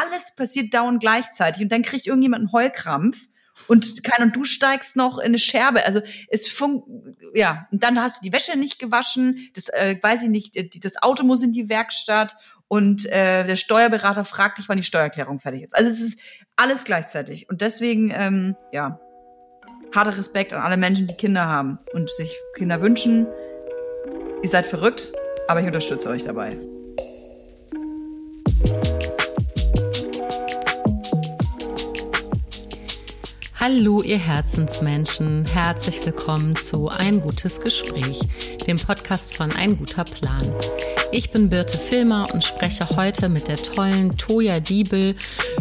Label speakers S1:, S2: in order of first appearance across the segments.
S1: alles passiert dauernd gleichzeitig und dann kriegt irgendjemand einen Heulkrampf und kein und du steigst noch in eine Scherbe. Also es fun ja, und dann hast du die Wäsche nicht gewaschen, das äh, weiß ich nicht, das Auto muss in die Werkstatt und äh, der Steuerberater fragt dich, wann die Steuererklärung fertig ist. Also es ist alles gleichzeitig und deswegen ähm, ja, harter Respekt an alle Menschen, die Kinder haben und sich Kinder wünschen. Ihr seid verrückt, aber ich unterstütze euch dabei.
S2: Hallo, ihr Herzensmenschen. Herzlich willkommen zu Ein gutes Gespräch, dem Podcast von Ein guter Plan. Ich bin Birte Filmer und spreche heute mit der tollen Toja Diebel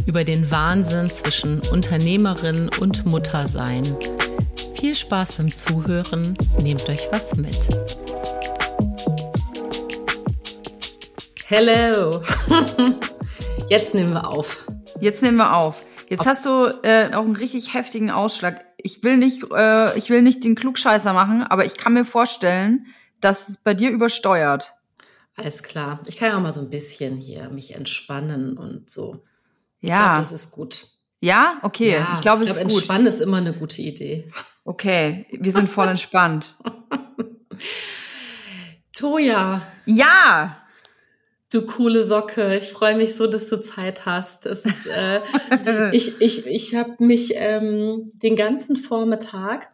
S2: über den Wahnsinn zwischen Unternehmerin und Muttersein. Viel Spaß beim Zuhören, nehmt euch was mit. Hello! Jetzt nehmen wir auf.
S1: Jetzt nehmen wir auf. Jetzt hast du äh, auch einen richtig heftigen Ausschlag. Ich will nicht, äh, ich will nicht den Klugscheißer machen, aber ich kann mir vorstellen, dass es bei dir übersteuert.
S2: Alles klar. Ich kann ja auch mal so ein bisschen hier mich entspannen und so.
S1: Ja. Ich glaube,
S2: das ist gut.
S1: Ja, okay.
S2: Ja, ich glaube, glaub, entspannen ist immer eine gute Idee.
S1: Okay, wir sind voll entspannt.
S2: Toja.
S1: Ja.
S2: Du coole Socke, ich freue mich so, dass du Zeit hast. Es ist, äh, ich ich, ich habe mich ähm, den ganzen Vormittag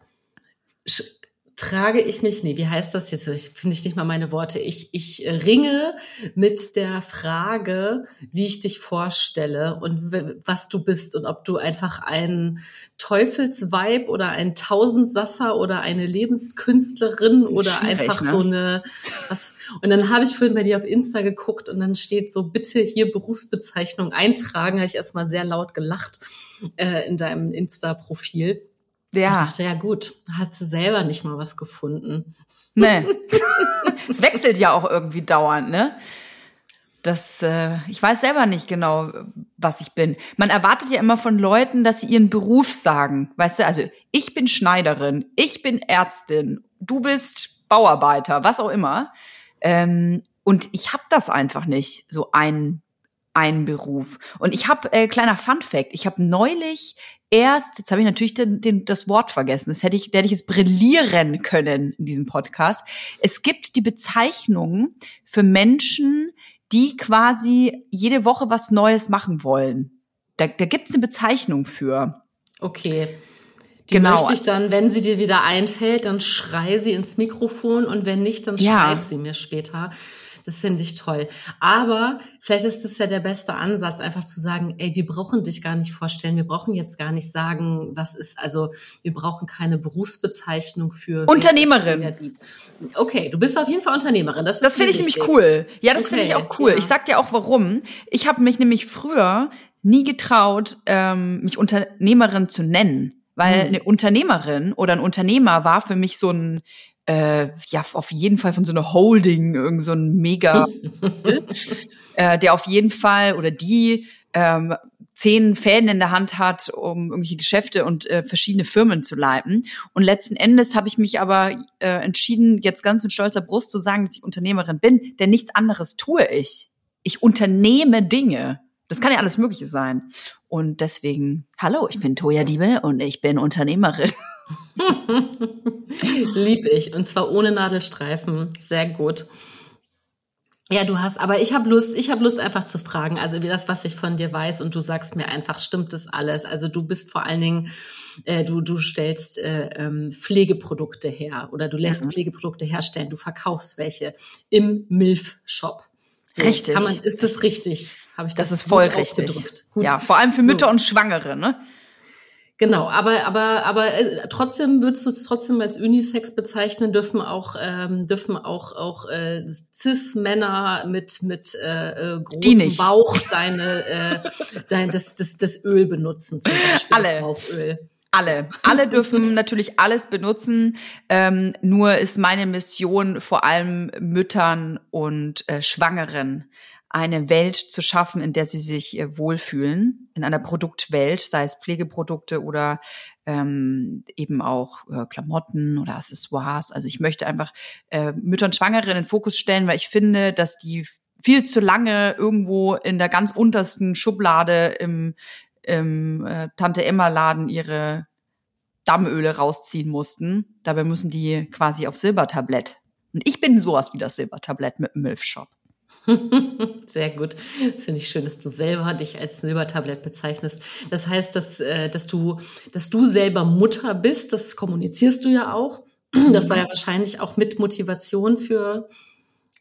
S2: trage ich mich, nee, wie heißt das jetzt? Ich finde ich nicht mal meine Worte. Ich, ich ringe mit der Frage, wie ich dich vorstelle und was du bist und ob du einfach ein Teufelsweib oder ein Tausendsasser oder eine Lebenskünstlerin oder Schwierig, einfach ne? so eine was. Und dann habe ich vorhin bei dir auf Insta geguckt und dann steht so, bitte hier Berufsbezeichnung eintragen. Habe ich erstmal sehr laut gelacht äh, in deinem Insta-Profil. Ja. Ich dachte, ja gut, hat sie selber nicht mal was gefunden.
S1: Nee. es wechselt ja auch irgendwie dauernd, ne? Das, äh, ich weiß selber nicht genau, was ich bin. Man erwartet ja immer von Leuten, dass sie ihren Beruf sagen. Weißt du, also ich bin Schneiderin, ich bin Ärztin, du bist Bauarbeiter, was auch immer. Ähm, und ich habe das einfach nicht, so ein ein Beruf. Und ich habe, äh, kleiner Fun Fact, ich habe neulich erst, jetzt habe ich natürlich den, den, das Wort vergessen, das hätte ich, hätte ich es brillieren können in diesem Podcast. Es gibt die Bezeichnung für Menschen, die quasi jede Woche was Neues machen wollen. Da, da gibt es eine Bezeichnung für.
S2: Okay. Die genau. möchte ich dann, wenn sie dir wieder einfällt, dann schrei sie ins Mikrofon und wenn nicht, dann ja. schreib sie mir später. Das finde ich toll. Aber vielleicht ist es ja der beste Ansatz, einfach zu sagen, ey, wir brauchen dich gar nicht vorstellen. Wir brauchen jetzt gar nicht sagen, was ist, also wir brauchen keine Berufsbezeichnung für
S1: Unternehmerin.
S2: Okay, du bist auf jeden Fall Unternehmerin. Das,
S1: das finde ich nämlich cool. Ja, das okay, finde ich auch cool. Ja. Ich sag dir auch warum. Ich habe mich nämlich früher nie getraut, ähm, mich Unternehmerin zu nennen. Weil hm. eine Unternehmerin oder ein Unternehmer war für mich so ein äh, ja auf jeden Fall von so einer Holding, irgend so ein Mega, äh, der auf jeden Fall oder die ähm, zehn Fäden in der Hand hat, um irgendwelche Geschäfte und äh, verschiedene Firmen zu leiten. Und letzten Endes habe ich mich aber äh, entschieden, jetzt ganz mit stolzer Brust zu sagen, dass ich Unternehmerin bin, denn nichts anderes tue ich. Ich unternehme Dinge. Das kann ja alles Mögliche sein. Und deswegen, hallo, ich bin Toja Diebel und ich bin Unternehmerin.
S2: Lieb ich. Und zwar ohne Nadelstreifen. Sehr gut. Ja, du hast, aber ich habe Lust, ich habe Lust einfach zu fragen, also wie das, was ich von dir weiß und du sagst mir einfach, stimmt das alles? Also du bist vor allen Dingen, äh, du, du stellst äh, ähm, Pflegeprodukte her oder du lässt mhm. Pflegeprodukte herstellen, du verkaufst welche im MILF-Shop.
S1: So, richtig.
S2: Man, ist das richtig?
S1: Habe ich das, das ist voll richtig. Gut. Ja, vor allem für Mütter so. und Schwangere, ne?
S2: Genau, aber aber aber äh, trotzdem würdest du es trotzdem als Unisex bezeichnen dürfen auch ähm, dürfen auch auch äh, cis Männer mit mit äh, äh großem Bauch deine äh, dein das das das Öl benutzen
S1: zum Beispiel Alle. das Bauchöl. Alle, alle dürfen natürlich alles benutzen. Ähm, nur ist meine Mission vor allem Müttern und äh, Schwangeren eine Welt zu schaffen, in der sie sich äh, wohlfühlen, in einer Produktwelt, sei es Pflegeprodukte oder ähm, eben auch äh, Klamotten oder Accessoires. Also ich möchte einfach äh, Mütter und Schwangere in den Fokus stellen, weil ich finde, dass die viel zu lange irgendwo in der ganz untersten Schublade im, im äh, Tante Emma Laden ihre Dammöle rausziehen mussten. Dabei müssen die quasi auf Silbertablett. Und ich bin sowas wie das Silbertablett mit dem Milfshop.
S2: Sehr gut. Das finde ich schön, dass du selber dich als Silbertablett bezeichnest. Das heißt, dass, äh, dass, du, dass du selber Mutter bist, das kommunizierst du ja auch. Das war ja wahrscheinlich auch mit Motivation für,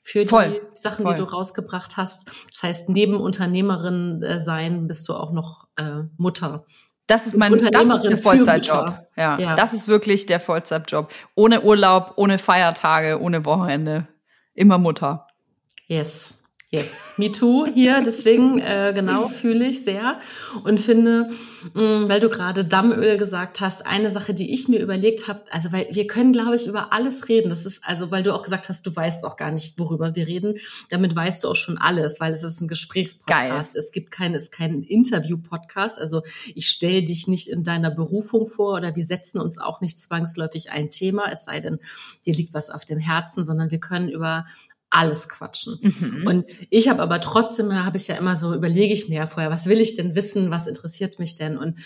S2: für die Sachen, voll. die du rausgebracht hast. Das heißt, neben Unternehmerin äh, sein bist du auch noch äh, Mutter.
S1: Das ist mein das ist der Vollzeitjob. Ja, ja, das ist wirklich der Vollzeitjob. Ohne Urlaub, ohne Feiertage, ohne Wochenende. Immer Mutter.
S2: Yes. Yes, me too hier, deswegen äh, genau fühle ich sehr und finde, mh, mm, weil du gerade Dammöl gesagt hast, eine Sache, die ich mir überlegt habe, also weil wir können, glaube ich, über alles reden. Das ist also, weil du auch gesagt hast, du weißt auch gar nicht, worüber wir reden. Damit weißt du auch schon alles, weil es ist ein Gesprächspodcast. Geil. Es gibt kein, es ist kein Interview-Podcast. Also ich stelle dich nicht in deiner Berufung vor oder wir setzen uns auch nicht zwangsläufig ein Thema, es sei denn, dir liegt was auf dem Herzen, sondern wir können über alles quatschen. Mhm. Und ich habe aber trotzdem, habe ich ja immer so, überlege ich mir ja vorher, was will ich denn wissen, was interessiert mich denn? Und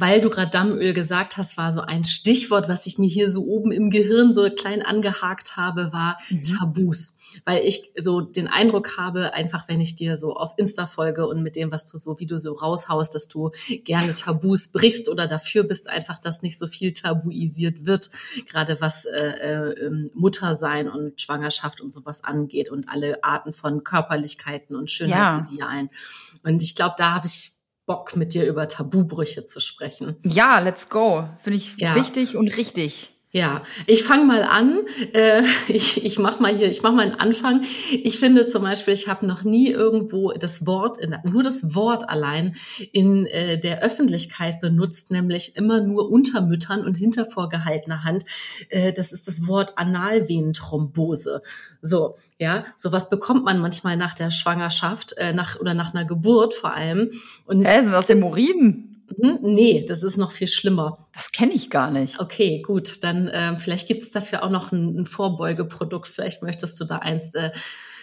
S2: weil du gerade Dammöl gesagt hast, war so ein Stichwort, was ich mir hier so oben im Gehirn so klein angehakt habe, war mhm. Tabus. Weil ich so den Eindruck habe, einfach wenn ich dir so auf Insta folge und mit dem, was du so, wie du so raushaust, dass du gerne Tabus brichst oder dafür bist einfach, dass nicht so viel tabuisiert wird, gerade was äh, äh, ähm, Muttersein und Schwangerschaft und sowas angeht und alle Arten von Körperlichkeiten und Schönheitsidealen. Ja. Und ich glaube, da habe ich Bock, mit dir über Tabubrüche zu sprechen.
S1: Ja, let's go. Finde ich ja. wichtig und richtig.
S2: Ja, ich fange mal an. Äh, ich ich mache mal hier, ich mache mal einen Anfang. Ich finde zum Beispiel, ich habe noch nie irgendwo das Wort, nur das Wort allein in äh, der Öffentlichkeit benutzt, nämlich immer nur unter Müttern und hinter vorgehaltener Hand. Äh, das ist das Wort Analvenenthrombose. So, ja, sowas bekommt man manchmal nach der Schwangerschaft, äh, nach oder nach einer Geburt vor allem.
S1: Und Hä, sind das Hämorrhoiden?
S2: Hm? Nee, das ist noch viel schlimmer.
S1: Das kenne ich gar nicht.
S2: Okay, gut. Dann äh, vielleicht gibt's dafür auch noch ein, ein, Vorbeugeprodukt. Vielleicht möchtest du da eins. Äh,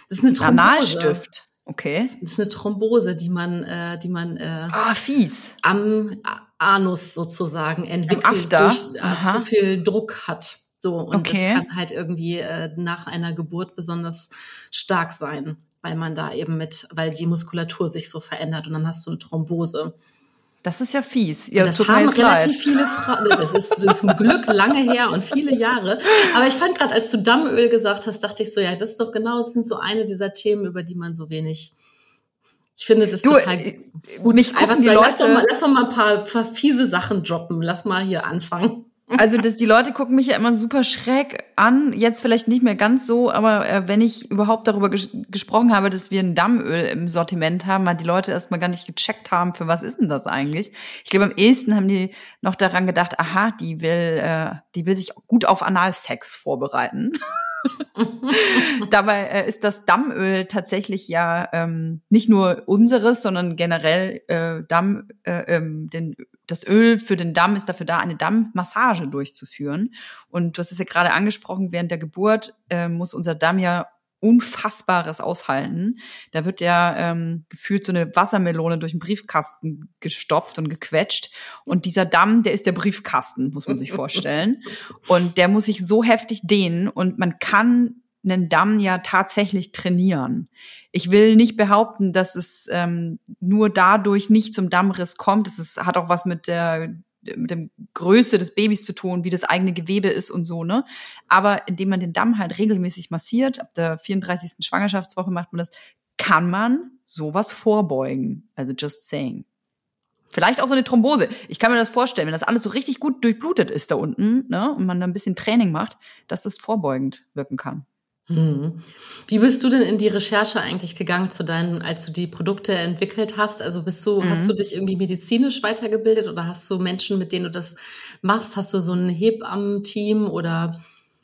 S2: das ist eine Thrombose.
S1: Analstift. Okay.
S2: Das ist eine Thrombose, die man, äh, die man äh,
S1: ah, fies.
S2: am Anus sozusagen entwickelt, durch äh, zu viel Druck hat. So und okay. das kann halt irgendwie äh, nach einer Geburt besonders stark sein, weil man da eben mit, weil die Muskulatur sich so verändert und dann hast du eine Thrombose.
S1: Das ist ja fies. Ja,
S2: das, haben relativ leid. viele Frauen. Das ist zum Glück lange her und viele Jahre. Aber ich fand gerade, als du Dammöl gesagt hast, dachte ich so, ja, das ist doch genau, das sind so eine dieser Themen, über die man so wenig. Ich finde das du, total äh, gut. Mich Einfach so, lass, doch mal, lass doch mal ein paar, paar fiese Sachen droppen. Lass mal hier anfangen.
S1: Also das, die Leute gucken mich ja immer super schräg an. Jetzt vielleicht nicht mehr ganz so, aber äh, wenn ich überhaupt darüber ges gesprochen habe, dass wir ein Dammöl im Sortiment haben, weil die Leute erstmal gar nicht gecheckt haben, für was ist denn das eigentlich? Ich glaube, am ehesten haben die noch daran gedacht, aha, die will, äh, die will sich gut auf Analsex vorbereiten. Dabei äh, ist das Dammöl tatsächlich ja ähm, nicht nur unseres, sondern generell äh, Damm, äh, ähm, den, das Öl für den Damm ist dafür da, eine Dammmassage durchzuführen. Und du hast es ja gerade angesprochen, während der Geburt äh, muss unser Damm ja Unfassbares aushalten. Da wird ja ähm, gefühlt so eine Wassermelone durch den Briefkasten gestopft und gequetscht. Und dieser Damm, der ist der Briefkasten, muss man sich vorstellen. Und der muss sich so heftig dehnen und man kann einen Damm ja tatsächlich trainieren. Ich will nicht behaupten, dass es ähm, nur dadurch nicht zum Dammriss kommt. Es hat auch was mit der mit dem Größe des Babys zu tun, wie das eigene Gewebe ist und so, ne? Aber indem man den Damm halt regelmäßig massiert, ab der 34. Schwangerschaftswoche macht man das, kann man sowas vorbeugen. Also just saying. Vielleicht auch so eine Thrombose. Ich kann mir das vorstellen, wenn das alles so richtig gut durchblutet ist da unten, ne, und man da ein bisschen Training macht, dass das vorbeugend wirken kann.
S2: Hm. Wie bist du denn in die Recherche eigentlich gegangen zu deinen, als du die Produkte entwickelt hast? Also bist du, mhm. hast du dich irgendwie medizinisch weitergebildet oder hast du Menschen, mit denen du das machst? Hast du so ein Hebammen-Team oder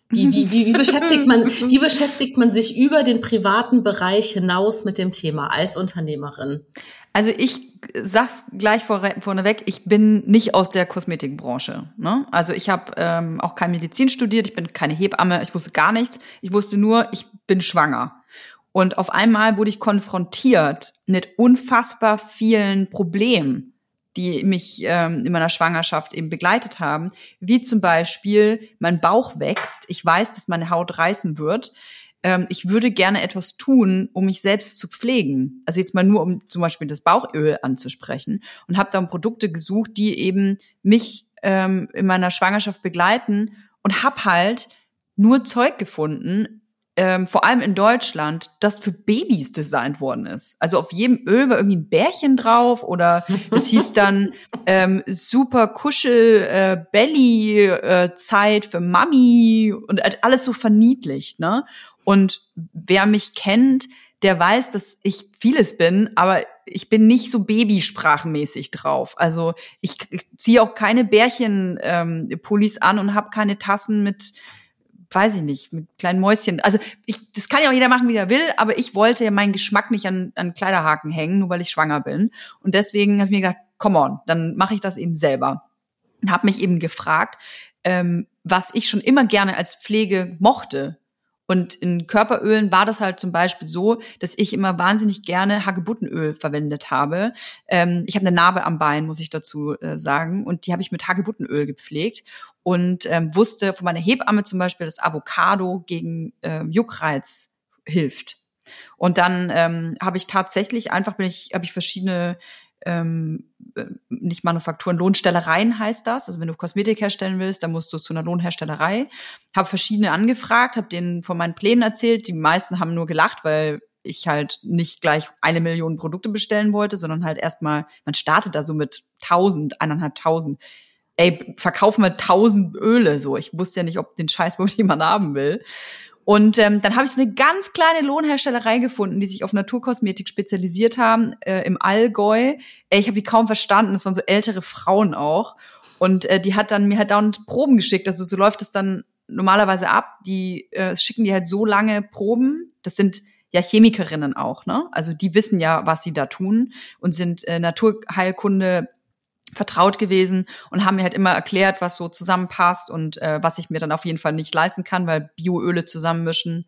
S2: wie, wie, wie, wie beschäftigt man, wie beschäftigt man sich über den privaten Bereich hinaus mit dem Thema als Unternehmerin?
S1: Also ich sag's gleich vor, vorneweg, ich bin nicht aus der Kosmetikbranche. Ne? Also ich habe ähm, auch kein Medizin studiert, ich bin keine Hebamme, ich wusste gar nichts. Ich wusste nur, ich bin schwanger. Und auf einmal wurde ich konfrontiert mit unfassbar vielen Problemen, die mich ähm, in meiner Schwangerschaft eben begleitet haben, wie zum Beispiel mein Bauch wächst, ich weiß, dass meine Haut reißen wird, ähm, ich würde gerne etwas tun, um mich selbst zu pflegen. Also jetzt mal nur, um zum Beispiel das Bauchöl anzusprechen und habe dann Produkte gesucht, die eben mich ähm, in meiner Schwangerschaft begleiten und habe halt nur Zeug gefunden, ähm, vor allem in Deutschland, das für Babys designt worden ist. Also auf jedem Öl war irgendwie ein Bärchen drauf oder es hieß dann ähm, super Kuschel äh, Belly äh, Zeit für Mami und alles so verniedlicht, ne? Und wer mich kennt, der weiß, dass ich vieles bin, aber ich bin nicht so babysprachenmäßig drauf. Also ich, ziehe auch keine Bärchen-Pullis ähm, an und habe keine Tassen mit weiß ich nicht, mit kleinen Mäuschen. Also ich, das kann ja auch jeder machen, wie er will, aber ich wollte ja meinen Geschmack nicht an, an Kleiderhaken hängen, nur weil ich schwanger bin. Und deswegen habe ich mir gedacht, come on, dann mache ich das eben selber. Und habe mich eben gefragt, ähm, was ich schon immer gerne als Pflege mochte. Und in Körperölen war das halt zum Beispiel so, dass ich immer wahnsinnig gerne Hagebuttenöl verwendet habe. Ähm, ich habe eine Narbe am Bein, muss ich dazu äh, sagen, und die habe ich mit Hagebuttenöl gepflegt und ähm, wusste von meiner Hebamme zum Beispiel, dass Avocado gegen ähm, Juckreiz hilft. Und dann ähm, habe ich tatsächlich einfach bin ich habe ich verschiedene ähm, äh, nicht Manufakturen, Lohnstellereien heißt das. Also wenn du Kosmetik herstellen willst, dann musst du zu einer Lohnherstellerei. Habe verschiedene angefragt, habe denen von meinen Plänen erzählt. Die meisten haben nur gelacht, weil ich halt nicht gleich eine Million Produkte bestellen wollte, sondern halt erstmal, man startet da so mit tausend, eineinhalbtausend. Ey, verkauf mal tausend Öle so. Ich wusste ja nicht, ob den Scheiß wirklich jemand haben will. Und ähm, dann habe ich eine ganz kleine Lohnherstellerei gefunden, die sich auf Naturkosmetik spezialisiert haben äh, im Allgäu. Äh, ich habe die kaum verstanden. Das waren so ältere Frauen auch. Und äh, die hat dann mir halt dauernd Proben geschickt. Also so läuft es dann normalerweise ab. Die äh, schicken die halt so lange Proben. Das sind ja Chemikerinnen auch, ne? Also die wissen ja, was sie da tun und sind äh, Naturheilkunde vertraut gewesen und haben mir halt immer erklärt, was so zusammenpasst und äh, was ich mir dann auf jeden Fall nicht leisten kann, weil Bioöle zusammenmischen.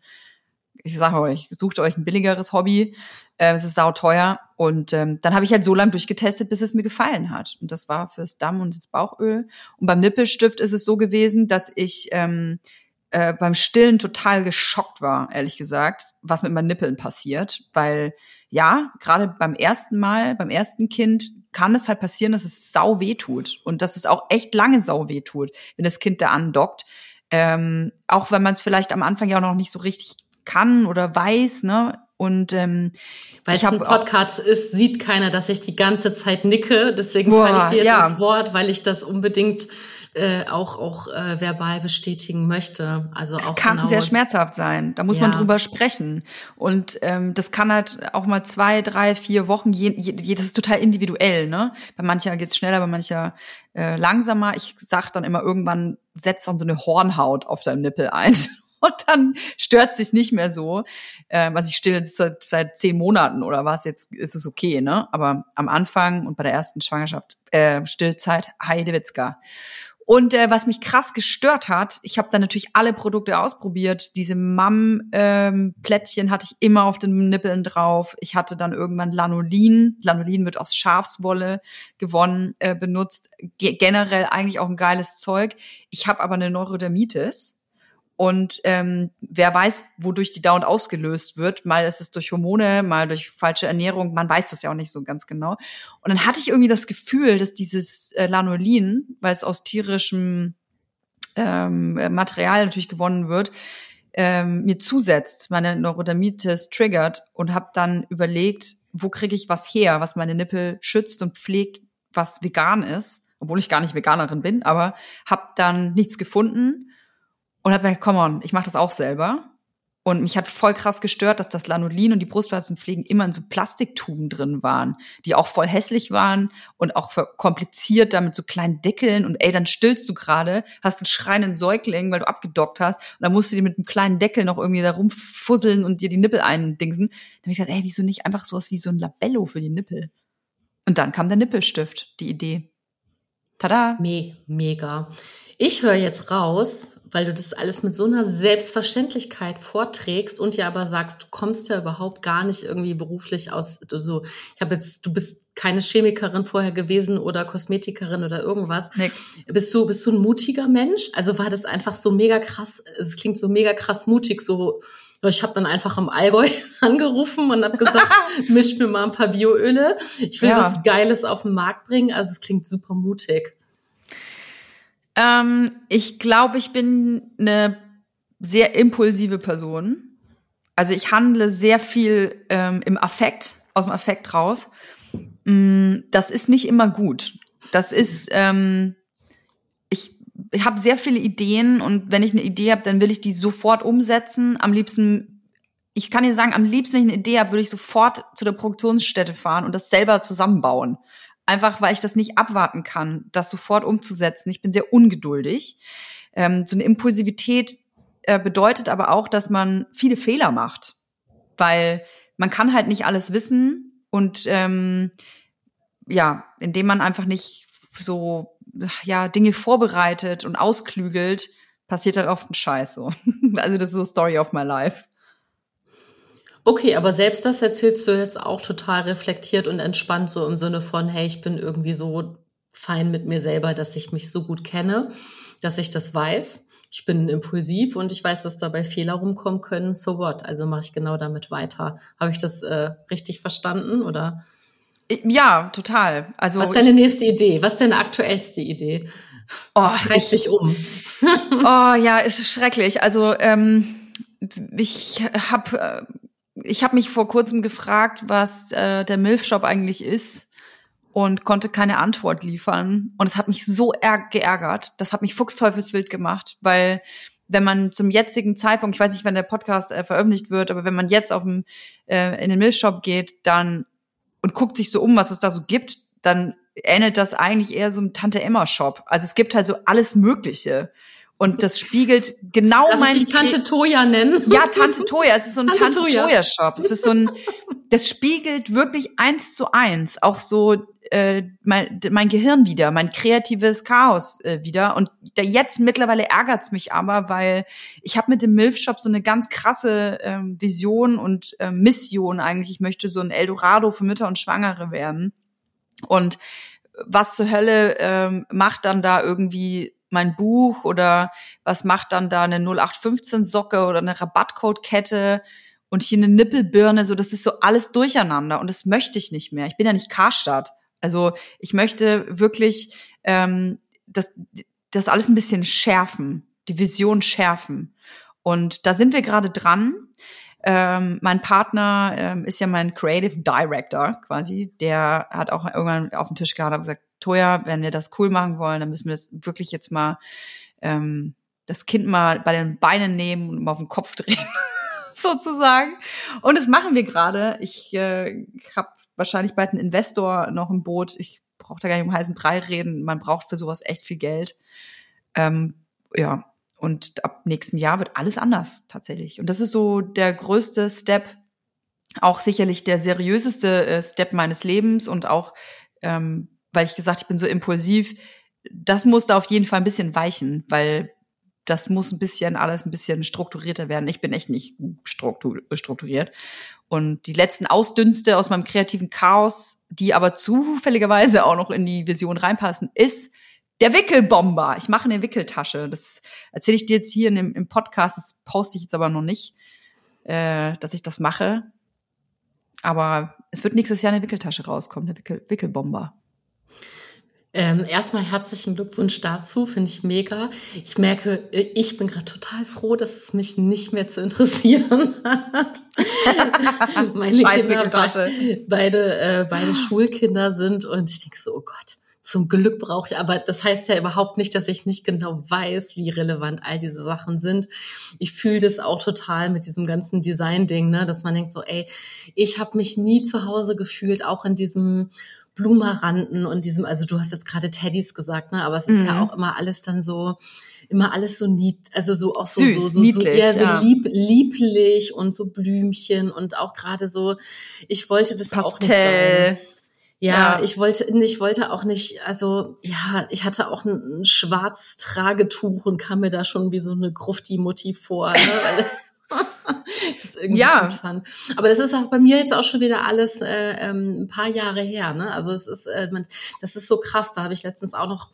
S1: Ich sage euch, sucht euch ein billigeres Hobby. Äh, es ist sauteuer. Und ähm, dann habe ich halt so lange durchgetestet, bis es mir gefallen hat. Und das war fürs Damm und das Bauchöl. Und beim Nippelstift ist es so gewesen, dass ich ähm, äh, beim Stillen total geschockt war, ehrlich gesagt, was mit meinen Nippeln passiert. Weil ja, gerade beim ersten Mal, beim ersten Kind kann es halt passieren, dass es sau weh tut und dass es auch echt lange sau weh tut, wenn das Kind da andockt. Ähm, auch wenn man es vielleicht am Anfang ja auch noch nicht so richtig kann oder weiß, ne? Und ähm,
S2: weil es ein Podcast ist, sieht keiner, dass ich die ganze Zeit nicke. Deswegen falle ich dir jetzt ja. ins Wort, weil ich das unbedingt äh, auch auch äh, verbal bestätigen möchte. Also
S1: es
S2: auch
S1: kann genau sehr schmerzhaft sein. Da muss ja. man drüber sprechen. Und ähm, das kann halt auch mal zwei, drei, vier Wochen. Je, je, das ist total individuell. Ne? Bei mancher geht's schneller, bei mancher äh, langsamer. Ich sag dann immer irgendwann setzt dann so eine Hornhaut auf deinem Nippel ein. und dann stört sich nicht mehr so. Ähm, also ich still jetzt seit, seit zehn Monaten oder was, jetzt ist es okay, ne? Aber am Anfang und bei der ersten Schwangerschaft, äh, Stillzeit, Heidewitzka. Und äh, was mich krass gestört hat, ich habe dann natürlich alle Produkte ausprobiert. Diese Mam-Plättchen ähm, hatte ich immer auf den Nippeln drauf. Ich hatte dann irgendwann Lanolin. Lanolin wird aus Schafswolle gewonnen, äh, benutzt. Ge generell eigentlich auch ein geiles Zeug. Ich habe aber eine Neurodermitis. Und ähm, wer weiß, wodurch die dauernd ausgelöst wird. Mal ist es durch Hormone, mal durch falsche Ernährung. Man weiß das ja auch nicht so ganz genau. Und dann hatte ich irgendwie das Gefühl, dass dieses äh, Lanolin, weil es aus tierischem ähm, Material natürlich gewonnen wird, ähm, mir zusetzt, meine Neurodermitis triggert und habe dann überlegt, wo kriege ich was her, was meine Nippel schützt und pflegt, was vegan ist, obwohl ich gar nicht Veganerin bin, aber habe dann nichts gefunden und habe mir come on, ich mache das auch selber. Und mich hat voll krass gestört, dass das Lanolin und die Brustwarzenpflegen immer in so Plastiktuben drin waren, die auch voll hässlich waren und auch kompliziert da mit so kleinen Deckeln. Und ey, dann stillst du gerade, hast einen schreienden Säugling, weil du abgedockt hast. Und dann musst du dir mit einem kleinen Deckel noch irgendwie da rumfusseln und dir die Nippel eindingsen. Dann hab ich gedacht, ey, wieso nicht einfach sowas wie so ein Labello für die Nippel? Und dann kam der Nippelstift, die Idee. Tada.
S2: Me mega. Ich höre jetzt raus, weil du das alles mit so einer Selbstverständlichkeit vorträgst und ja aber sagst, du kommst ja überhaupt gar nicht irgendwie beruflich aus so ich habe jetzt du bist keine Chemikerin vorher gewesen oder Kosmetikerin oder irgendwas.
S1: Nix.
S2: Bist du bist du ein mutiger Mensch? Also war das einfach so mega krass, es klingt so mega krass mutig so ich habe dann einfach im Allgäu angerufen und habe gesagt, misch mir mal ein paar Bioöle. Ich will ja. was Geiles auf den Markt bringen. Also es klingt super mutig.
S1: Ähm, ich glaube, ich bin eine sehr impulsive Person. Also ich handle sehr viel ähm, im Affekt, aus dem Affekt raus. Mm, das ist nicht immer gut. Das ist, ähm, ich, habe sehr viele Ideen und wenn ich eine Idee habe, dann will ich die sofort umsetzen. Am liebsten, ich kann dir sagen, am liebsten, wenn ich eine Idee habe, würde ich sofort zu der Produktionsstätte fahren und das selber zusammenbauen. Einfach weil ich das nicht abwarten kann, das sofort umzusetzen. Ich bin sehr ungeduldig. Ähm, so eine Impulsivität äh, bedeutet aber auch, dass man viele Fehler macht. Weil man kann halt nicht alles wissen und ähm, ja, indem man einfach nicht so ja Dinge vorbereitet und ausklügelt, passiert halt oft ein Scheiß so. also das ist so Story of my life.
S2: Okay, aber selbst das erzählst du jetzt auch total reflektiert und entspannt, so im Sinne von, hey, ich bin irgendwie so fein mit mir selber, dass ich mich so gut kenne, dass ich das weiß. Ich bin impulsiv und ich weiß, dass dabei Fehler rumkommen können. So what? Also mache ich genau damit weiter. Habe ich das äh, richtig verstanden oder?
S1: Ja, total. Also
S2: was ist deine nächste Idee? Was ist deine aktuellste Idee? Oh, was treibt dich um?
S1: oh ja, ist schrecklich. Also ähm, ich habe äh, ich habe mich vor kurzem gefragt, was äh, der Milfshop eigentlich ist und konnte keine Antwort liefern. Und es hat mich so geärgert. Das hat mich fuchsteufelswild gemacht, weil wenn man zum jetzigen Zeitpunkt, ich weiß nicht, wann der Podcast äh, veröffentlicht wird, aber wenn man jetzt auf dem, äh, in den Milchshop geht, dann und guckt sich so um, was es da so gibt, dann ähnelt das eigentlich eher so einem Tante Emma Shop. Also es gibt halt so alles Mögliche. Und das spiegelt genau
S2: Darf
S1: mein.
S2: Ich dich Tante Toya nennen?
S1: Ja, Tante Toya. Es ist so ein Tante, Tante Toya Shop. Es ist so ein, das spiegelt wirklich eins zu eins auch so äh, mein, mein Gehirn wieder, mein kreatives Chaos äh, wieder. Und der, jetzt mittlerweile ärgert's mich aber, weil ich habe mit dem Milf Shop so eine ganz krasse ähm, Vision und äh, Mission eigentlich. Ich möchte so ein Eldorado für Mütter und Schwangere werden. Und was zur Hölle ähm, macht dann da irgendwie mein Buch oder was macht dann da eine 0815 Socke oder eine Rabattcode-Kette und hier eine Nippelbirne, so das ist so alles durcheinander und das möchte ich nicht mehr. Ich bin ja nicht Karstadt. Also ich möchte wirklich ähm, das, das alles ein bisschen schärfen, die Vision schärfen. Und da sind wir gerade dran. Ähm, mein Partner ähm, ist ja mein Creative Director quasi. Der hat auch irgendwann auf den Tisch gehabt und gesagt, Toja, wenn wir das cool machen wollen, dann müssen wir das wirklich jetzt mal ähm, das Kind mal bei den Beinen nehmen und mal auf den Kopf drehen, sozusagen. Und das machen wir gerade. Ich äh, habe wahrscheinlich bald einen Investor noch im Boot. Ich brauche da gar nicht um heißen Brei reden. Man braucht für sowas echt viel Geld. Ähm, ja, und ab nächstem Jahr wird alles anders tatsächlich. Und das ist so der größte Step, auch sicherlich der seriöseste äh, Step meines Lebens und auch ähm, weil ich gesagt, ich bin so impulsiv, das muss da auf jeden Fall ein bisschen weichen, weil das muss ein bisschen alles ein bisschen strukturierter werden. Ich bin echt nicht strukturiert. Und die letzten Ausdünste aus meinem kreativen Chaos, die aber zufälligerweise auch noch in die Vision reinpassen, ist der Wickelbomber. Ich mache eine Wickeltasche. Das erzähle ich dir jetzt hier in dem, im Podcast. Das poste ich jetzt aber noch nicht, äh, dass ich das mache. Aber es wird nächstes Jahr eine Wickeltasche rauskommen, der Wickel, Wickelbomber.
S2: Ähm, erstmal herzlichen Glückwunsch dazu, finde ich mega. Ich merke, äh, ich bin gerade total froh, dass es mich nicht mehr zu interessieren hat. Meine Scheiß Kinder be beide, äh, beide Schulkinder sind und ich denke so, oh Gott, zum Glück brauche ich, aber das heißt ja überhaupt nicht, dass ich nicht genau weiß, wie relevant all diese Sachen sind. Ich fühle das auch total mit diesem ganzen Design-Ding, ne, dass man denkt so, ey, ich habe mich nie zu Hause gefühlt, auch in diesem Blumeranten und diesem, also du hast jetzt gerade Teddys gesagt, ne, aber es ist mhm. ja auch immer alles dann so, immer alles so nied, also so auch so, Süß, so, so, niedlich, so eher so ja. lieb, lieblich und so Blümchen und auch gerade so, ich wollte das Pastell. auch nicht sein. Ja, ja, ich wollte, ich wollte auch nicht, also ja, ich hatte auch ein, ein schwarzes Tragetuch und kam mir da schon wie so eine Grufti-Mutti vor, ne? weil das irgendwie ja. fand. Aber das ist auch bei mir jetzt auch schon wieder alles äh, ähm, ein paar Jahre her. Ne? Also es ist, äh, das ist so krass. Da habe ich letztens auch noch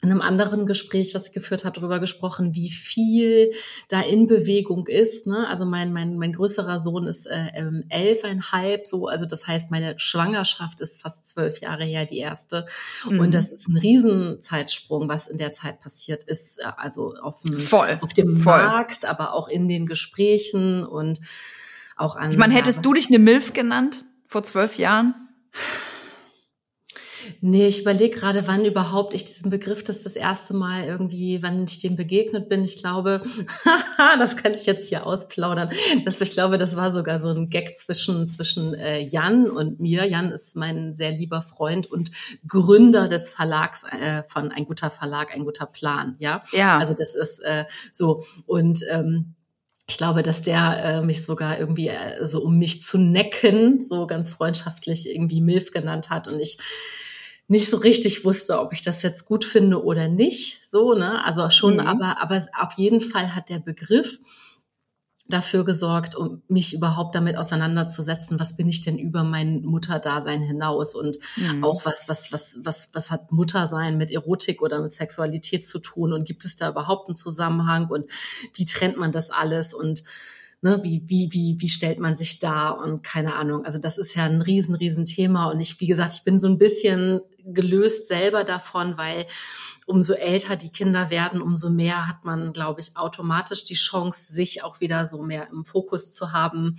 S2: in einem anderen Gespräch, was ich geführt habe, darüber gesprochen, wie viel da in Bewegung ist. Ne? Also mein, mein, mein größerer Sohn ist äh, ähm, elfeinhalb, so, also das heißt, meine Schwangerschaft ist fast zwölf Jahre her, die erste. Mhm. Und das ist ein Riesenzeitsprung, was in der Zeit passiert ist. Äh, also auf dem, Voll. Auf dem Voll. Markt, aber auch in den Gesprächen und auch an.
S1: Ich meine, hättest du dich eine MILF genannt vor zwölf Jahren?
S2: Nee, ich überlege gerade, wann überhaupt ich diesen Begriff das das erste Mal irgendwie, wann ich dem begegnet bin. Ich glaube, das kann ich jetzt hier ausplaudern. Das, ich glaube, das war sogar so ein Gag zwischen, zwischen äh, Jan und mir. Jan ist mein sehr lieber Freund und Gründer des Verlags äh, von Ein guter Verlag, ein guter Plan. Ja, ja. Also das ist äh, so und ähm, ich glaube, dass der äh, mich sogar irgendwie äh, so um mich zu necken, so ganz freundschaftlich irgendwie Milf genannt hat und ich nicht so richtig wusste, ob ich das jetzt gut finde oder nicht. So, ne? Also schon, mhm. aber, aber auf jeden Fall hat der Begriff dafür gesorgt, um mich überhaupt damit auseinanderzusetzen, was bin ich denn über mein Mutterdasein hinaus und mhm. auch was, was, was, was, was hat Muttersein mit Erotik oder mit Sexualität zu tun und gibt es da überhaupt einen Zusammenhang und wie trennt man das alles und ne, wie, wie, wie, wie stellt man sich da und keine Ahnung. Also das ist ja ein riesen, riesen Thema und ich, wie gesagt, ich bin so ein bisschen gelöst selber davon, weil umso älter die Kinder werden, umso mehr hat man, glaube ich, automatisch die Chance, sich auch wieder so mehr im Fokus zu haben,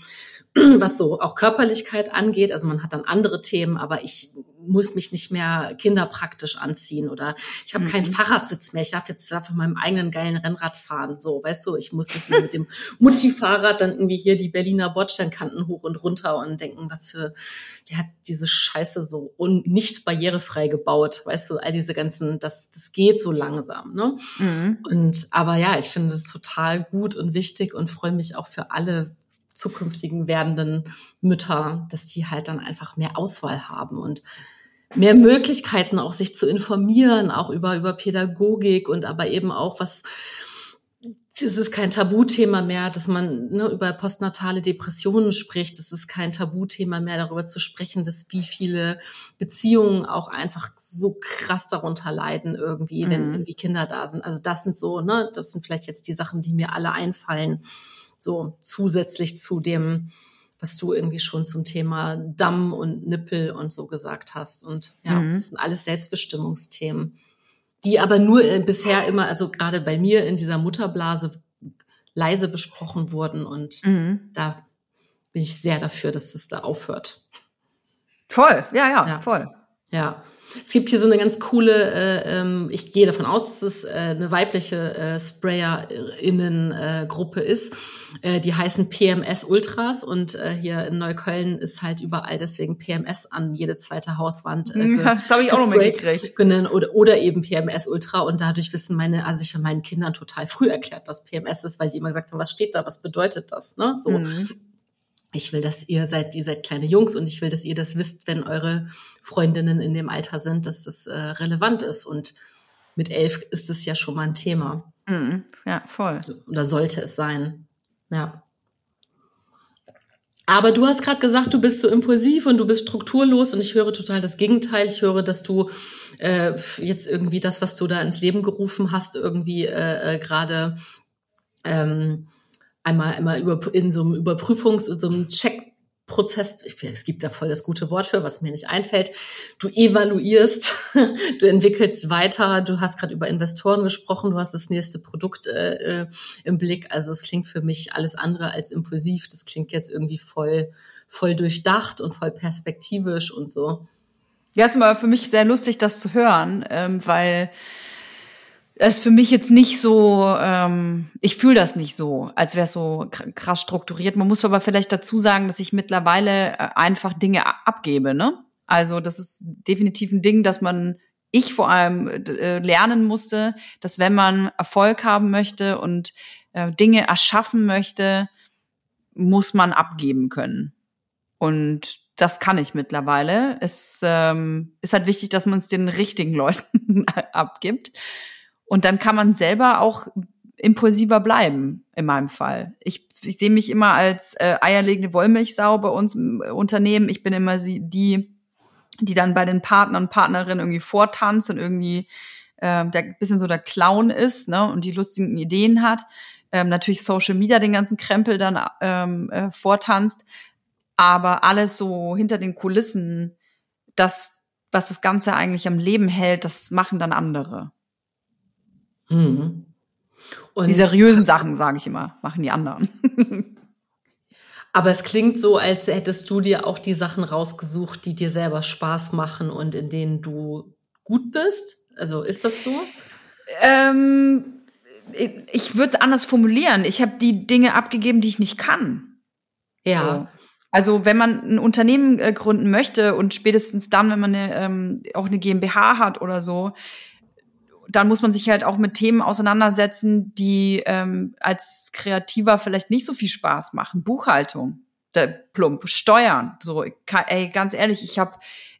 S2: was so auch Körperlichkeit angeht. Also man hat dann andere Themen, aber ich muss mich nicht mehr kinderpraktisch anziehen oder ich habe mhm. keinen Fahrradsitz mehr. Ich darf jetzt von meinem eigenen geilen Rennrad fahren. So, weißt du, ich muss nicht mehr mit dem Mutti-Fahrrad dann irgendwie hier die Berliner Bordsteinkanten hoch und runter und denken, was für, wer hat diese Scheiße so un nicht barrierefrei gebaut? Weißt du, all diese ganzen, das, das geht so langsam, ne? Mhm. Und, aber ja, ich finde das total gut und wichtig und freue mich auch für alle zukünftigen werdenden Mütter, dass die halt dann einfach mehr Auswahl haben und mehr Möglichkeiten auch sich zu informieren, auch über, über Pädagogik und aber eben auch was, es ist kein Tabuthema mehr, dass man ne, über postnatale Depressionen spricht. Es ist kein Tabuthema mehr, darüber zu sprechen, dass wie viele Beziehungen auch einfach so krass darunter leiden irgendwie, mhm. wenn irgendwie Kinder da sind. Also das sind so, ne, das sind vielleicht jetzt die Sachen, die mir alle einfallen. So zusätzlich zu dem, was du irgendwie schon zum Thema Damm und Nippel und so gesagt hast. Und ja, mhm. das sind alles Selbstbestimmungsthemen, die aber nur äh, bisher immer, also gerade bei mir in dieser Mutterblase leise besprochen wurden. Und mhm. da bin ich sehr dafür, dass es da aufhört.
S1: Voll, ja, ja, ja. voll.
S2: Ja. Es gibt hier so eine ganz coole, äh, ähm, ich gehe davon aus, dass es äh, eine weibliche äh, Sprayerinnen-Gruppe äh, ist. Äh, die heißen PMS Ultras und äh, hier in Neukölln ist halt überall deswegen PMS an jede zweite Hauswand. Äh,
S1: ja, das habe ich auch noch mitgekriegt.
S2: Oder, oder eben PMS Ultra und dadurch wissen meine, also ich habe meinen Kindern total früh erklärt, was PMS ist, weil die immer gesagt haben, was steht da, was bedeutet das, ne? So. Mhm. Ich will, dass ihr seid, ihr seid kleine Jungs und ich will, dass ihr das wisst, wenn eure Freundinnen in dem Alter sind, dass das äh, relevant ist. Und mit elf ist es ja schon mal ein Thema.
S1: Mhm. Ja, voll.
S2: Oder sollte es sein. Ja. Aber du hast gerade gesagt, du bist so impulsiv und du bist strukturlos und ich höre total das Gegenteil. Ich höre, dass du äh, jetzt irgendwie das, was du da ins Leben gerufen hast, irgendwie äh, äh, gerade ähm, einmal einmal über, in so einem Überprüfungs- und so einem Check Prozess, es gibt da voll das gute Wort für, was mir nicht einfällt. Du evaluierst, du entwickelst weiter, du hast gerade über Investoren gesprochen, du hast das nächste Produkt äh, äh, im Blick. Also es klingt für mich alles andere als impulsiv. Das klingt jetzt irgendwie voll, voll durchdacht und voll perspektivisch und so.
S1: Ja, es war für mich sehr lustig, das zu hören, ähm, weil ist für mich jetzt nicht so, ähm, ich fühle das nicht so, als wäre es so krass strukturiert. Man muss aber vielleicht dazu sagen, dass ich mittlerweile äh, einfach Dinge abgebe, ne? Also das ist definitiv ein Ding, dass man, ich vor allem äh, lernen musste, dass wenn man Erfolg haben möchte und äh, Dinge erschaffen möchte, muss man abgeben können. Und das kann ich mittlerweile. Es ähm, ist halt wichtig, dass man es den richtigen Leuten abgibt. Und dann kann man selber auch impulsiver bleiben, in meinem Fall. Ich, ich sehe mich immer als äh, eierlegende Wollmilchsau bei uns im Unternehmen. Ich bin immer die, die dann bei den Partnern und Partnerinnen irgendwie vortanzt und irgendwie äh, der bisschen so der Clown ist ne, und die lustigen Ideen hat. Ähm, natürlich Social Media den ganzen Krempel dann ähm, äh, vortanzt aber alles so hinter den Kulissen, das, was das Ganze eigentlich am Leben hält, das machen dann andere. Mhm. Und die seriösen Sachen, sage ich immer, machen die anderen.
S2: Aber es klingt so, als hättest du dir auch die Sachen rausgesucht, die dir selber Spaß machen und in denen du gut bist. Also ist das so?
S1: Ähm, ich würde es anders formulieren. Ich habe die Dinge abgegeben, die ich nicht kann.
S2: Ja. So.
S1: Also wenn man ein Unternehmen äh, gründen möchte und spätestens dann, wenn man eine, ähm, auch eine GmbH hat oder so, dann muss man sich halt auch mit Themen auseinandersetzen, die ähm, als Kreativer vielleicht nicht so viel Spaß machen. Buchhaltung, der plump, Steuern. So, ey, ganz ehrlich, ich habe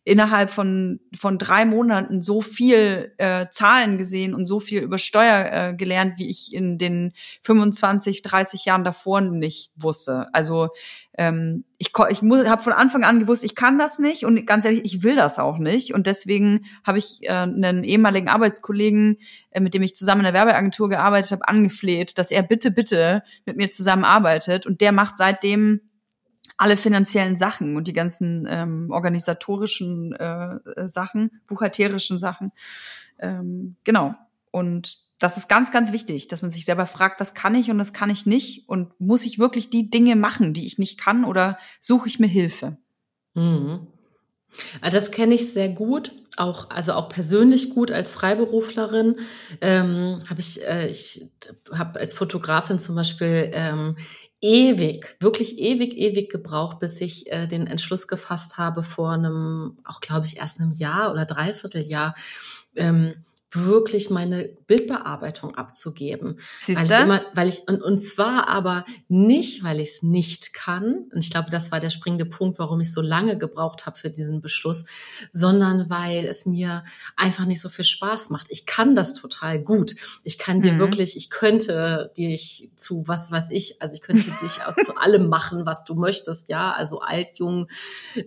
S1: innerhalb von, von drei Monaten so viel äh, Zahlen gesehen und so viel über Steuer äh, gelernt, wie ich in den 25, 30 Jahren davor nicht wusste. Also ähm, ich, ich habe von Anfang an gewusst, ich kann das nicht und ganz ehrlich, ich will das auch nicht. Und deswegen habe ich äh, einen ehemaligen Arbeitskollegen, äh, mit dem ich zusammen in der Werbeagentur gearbeitet habe, angefleht, dass er bitte, bitte mit mir zusammenarbeitet. Und der macht seitdem alle finanziellen Sachen und die ganzen ähm, organisatorischen äh, Sachen, buchhalterischen Sachen. Ähm, genau. Und das ist ganz, ganz wichtig, dass man sich selber fragt, was kann ich und was kann ich nicht und muss ich wirklich die Dinge machen, die ich nicht kann oder suche ich mir Hilfe?
S2: Mhm. Ah, das kenne ich sehr gut, auch also auch persönlich gut als Freiberuflerin. Ähm, habe ich, äh, ich habe als Fotografin zum Beispiel ähm, ewig, wirklich ewig, ewig gebraucht, bis ich äh, den Entschluss gefasst habe vor einem, auch glaube ich erst einem Jahr oder Dreivierteljahr, ähm, wirklich meine Bildbearbeitung abzugeben.
S1: Siehst
S2: weil ich immer, weil ich und, und zwar aber nicht, weil ich es nicht kann. Und ich glaube, das war der springende Punkt, warum ich so lange gebraucht habe für diesen Beschluss, sondern weil es mir einfach nicht so viel Spaß macht. Ich kann das total gut. Ich kann dir mhm. wirklich, ich könnte dich zu was weiß ich, also ich könnte dich auch zu allem machen, was du möchtest, ja, also alt, jung,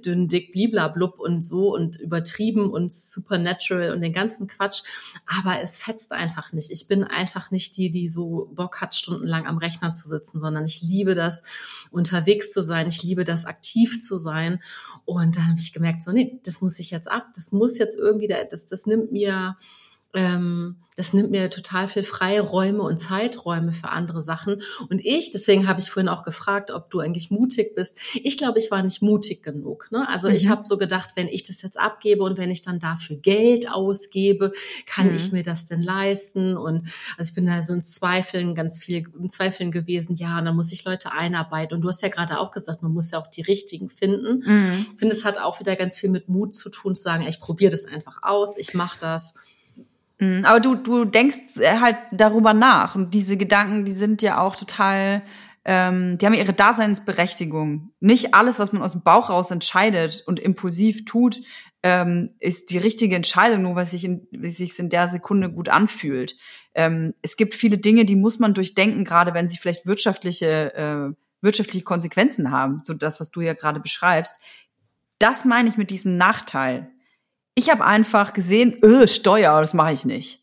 S2: dünn, dick, bliblablub und so und übertrieben und supernatural und den ganzen Quatsch aber es fetzt einfach nicht. Ich bin einfach nicht die, die so Bock hat, stundenlang am Rechner zu sitzen, sondern ich liebe das, unterwegs zu sein. Ich liebe das, aktiv zu sein. Und dann habe ich gemerkt, so, nee, das muss ich jetzt ab. Das muss jetzt irgendwie, das, das nimmt mir ähm, das nimmt mir total viel freie Räume und Zeiträume für andere Sachen. Und ich, deswegen habe ich vorhin auch gefragt, ob du eigentlich mutig bist. Ich glaube, ich war nicht mutig genug. Ne? Also mhm. ich habe so gedacht, wenn ich das jetzt abgebe und wenn ich dann dafür Geld ausgebe, kann mhm. ich mir das denn leisten? Und also ich bin da so in Zweifeln, ganz viel in Zweifeln gewesen. Ja, und dann muss ich Leute einarbeiten. Und du hast ja gerade auch gesagt, man muss ja auch die richtigen finden. Mhm. Ich finde, es hat auch wieder ganz viel mit Mut zu tun, zu sagen, ich probiere das einfach aus, ich mache das.
S1: Mhm. Aber du, du denkst äh, halt darüber nach. Und diese Gedanken, die sind ja auch total, ähm, die haben ihre Daseinsberechtigung. Nicht alles, was man aus dem Bauch raus entscheidet und impulsiv tut, ähm, ist die richtige Entscheidung, nur weil sich in, wie sich in der Sekunde gut anfühlt. Ähm, es gibt viele Dinge, die muss man durchdenken, gerade wenn sie vielleicht wirtschaftliche, äh, wirtschaftliche Konsequenzen haben. So das, was du ja gerade beschreibst. Das meine ich mit diesem Nachteil. Ich habe einfach gesehen, öh, Steuer, das mache ich nicht.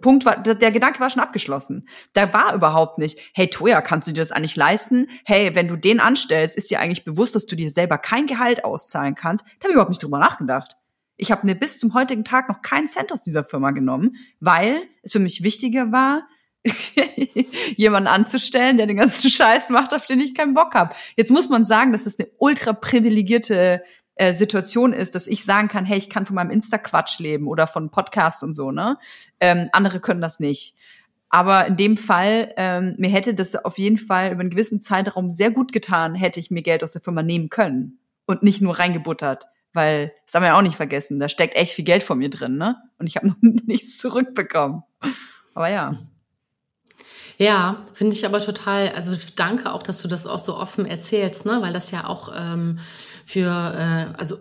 S1: Punkt war, der Gedanke war schon abgeschlossen. Da war überhaupt nicht, hey Toya, kannst du dir das eigentlich leisten? Hey, wenn du den anstellst, ist dir eigentlich bewusst, dass du dir selber kein Gehalt auszahlen kannst? Da habe ich überhaupt nicht drüber nachgedacht. Ich habe mir bis zum heutigen Tag noch keinen Cent aus dieser Firma genommen, weil es für mich wichtiger war, jemanden anzustellen, der den ganzen Scheiß macht, auf den ich keinen Bock habe. Jetzt muss man sagen, das ist eine ultra privilegierte äh, Situation ist, dass ich sagen kann, hey, ich kann von meinem Insta-Quatsch leben oder von Podcasts und so, ne? Ähm, andere können das nicht. Aber in dem Fall, ähm, mir hätte das auf jeden Fall über einen gewissen Zeitraum sehr gut getan, hätte ich mir Geld aus der Firma nehmen können und nicht nur reingebuttert. Weil, das haben wir ja auch nicht vergessen, da steckt echt viel Geld von mir drin, ne? Und ich habe noch nichts zurückbekommen. Aber ja.
S2: Ja, finde ich aber total, also danke auch, dass du das auch so offen erzählst, ne? Weil das ja auch ähm, für, äh, also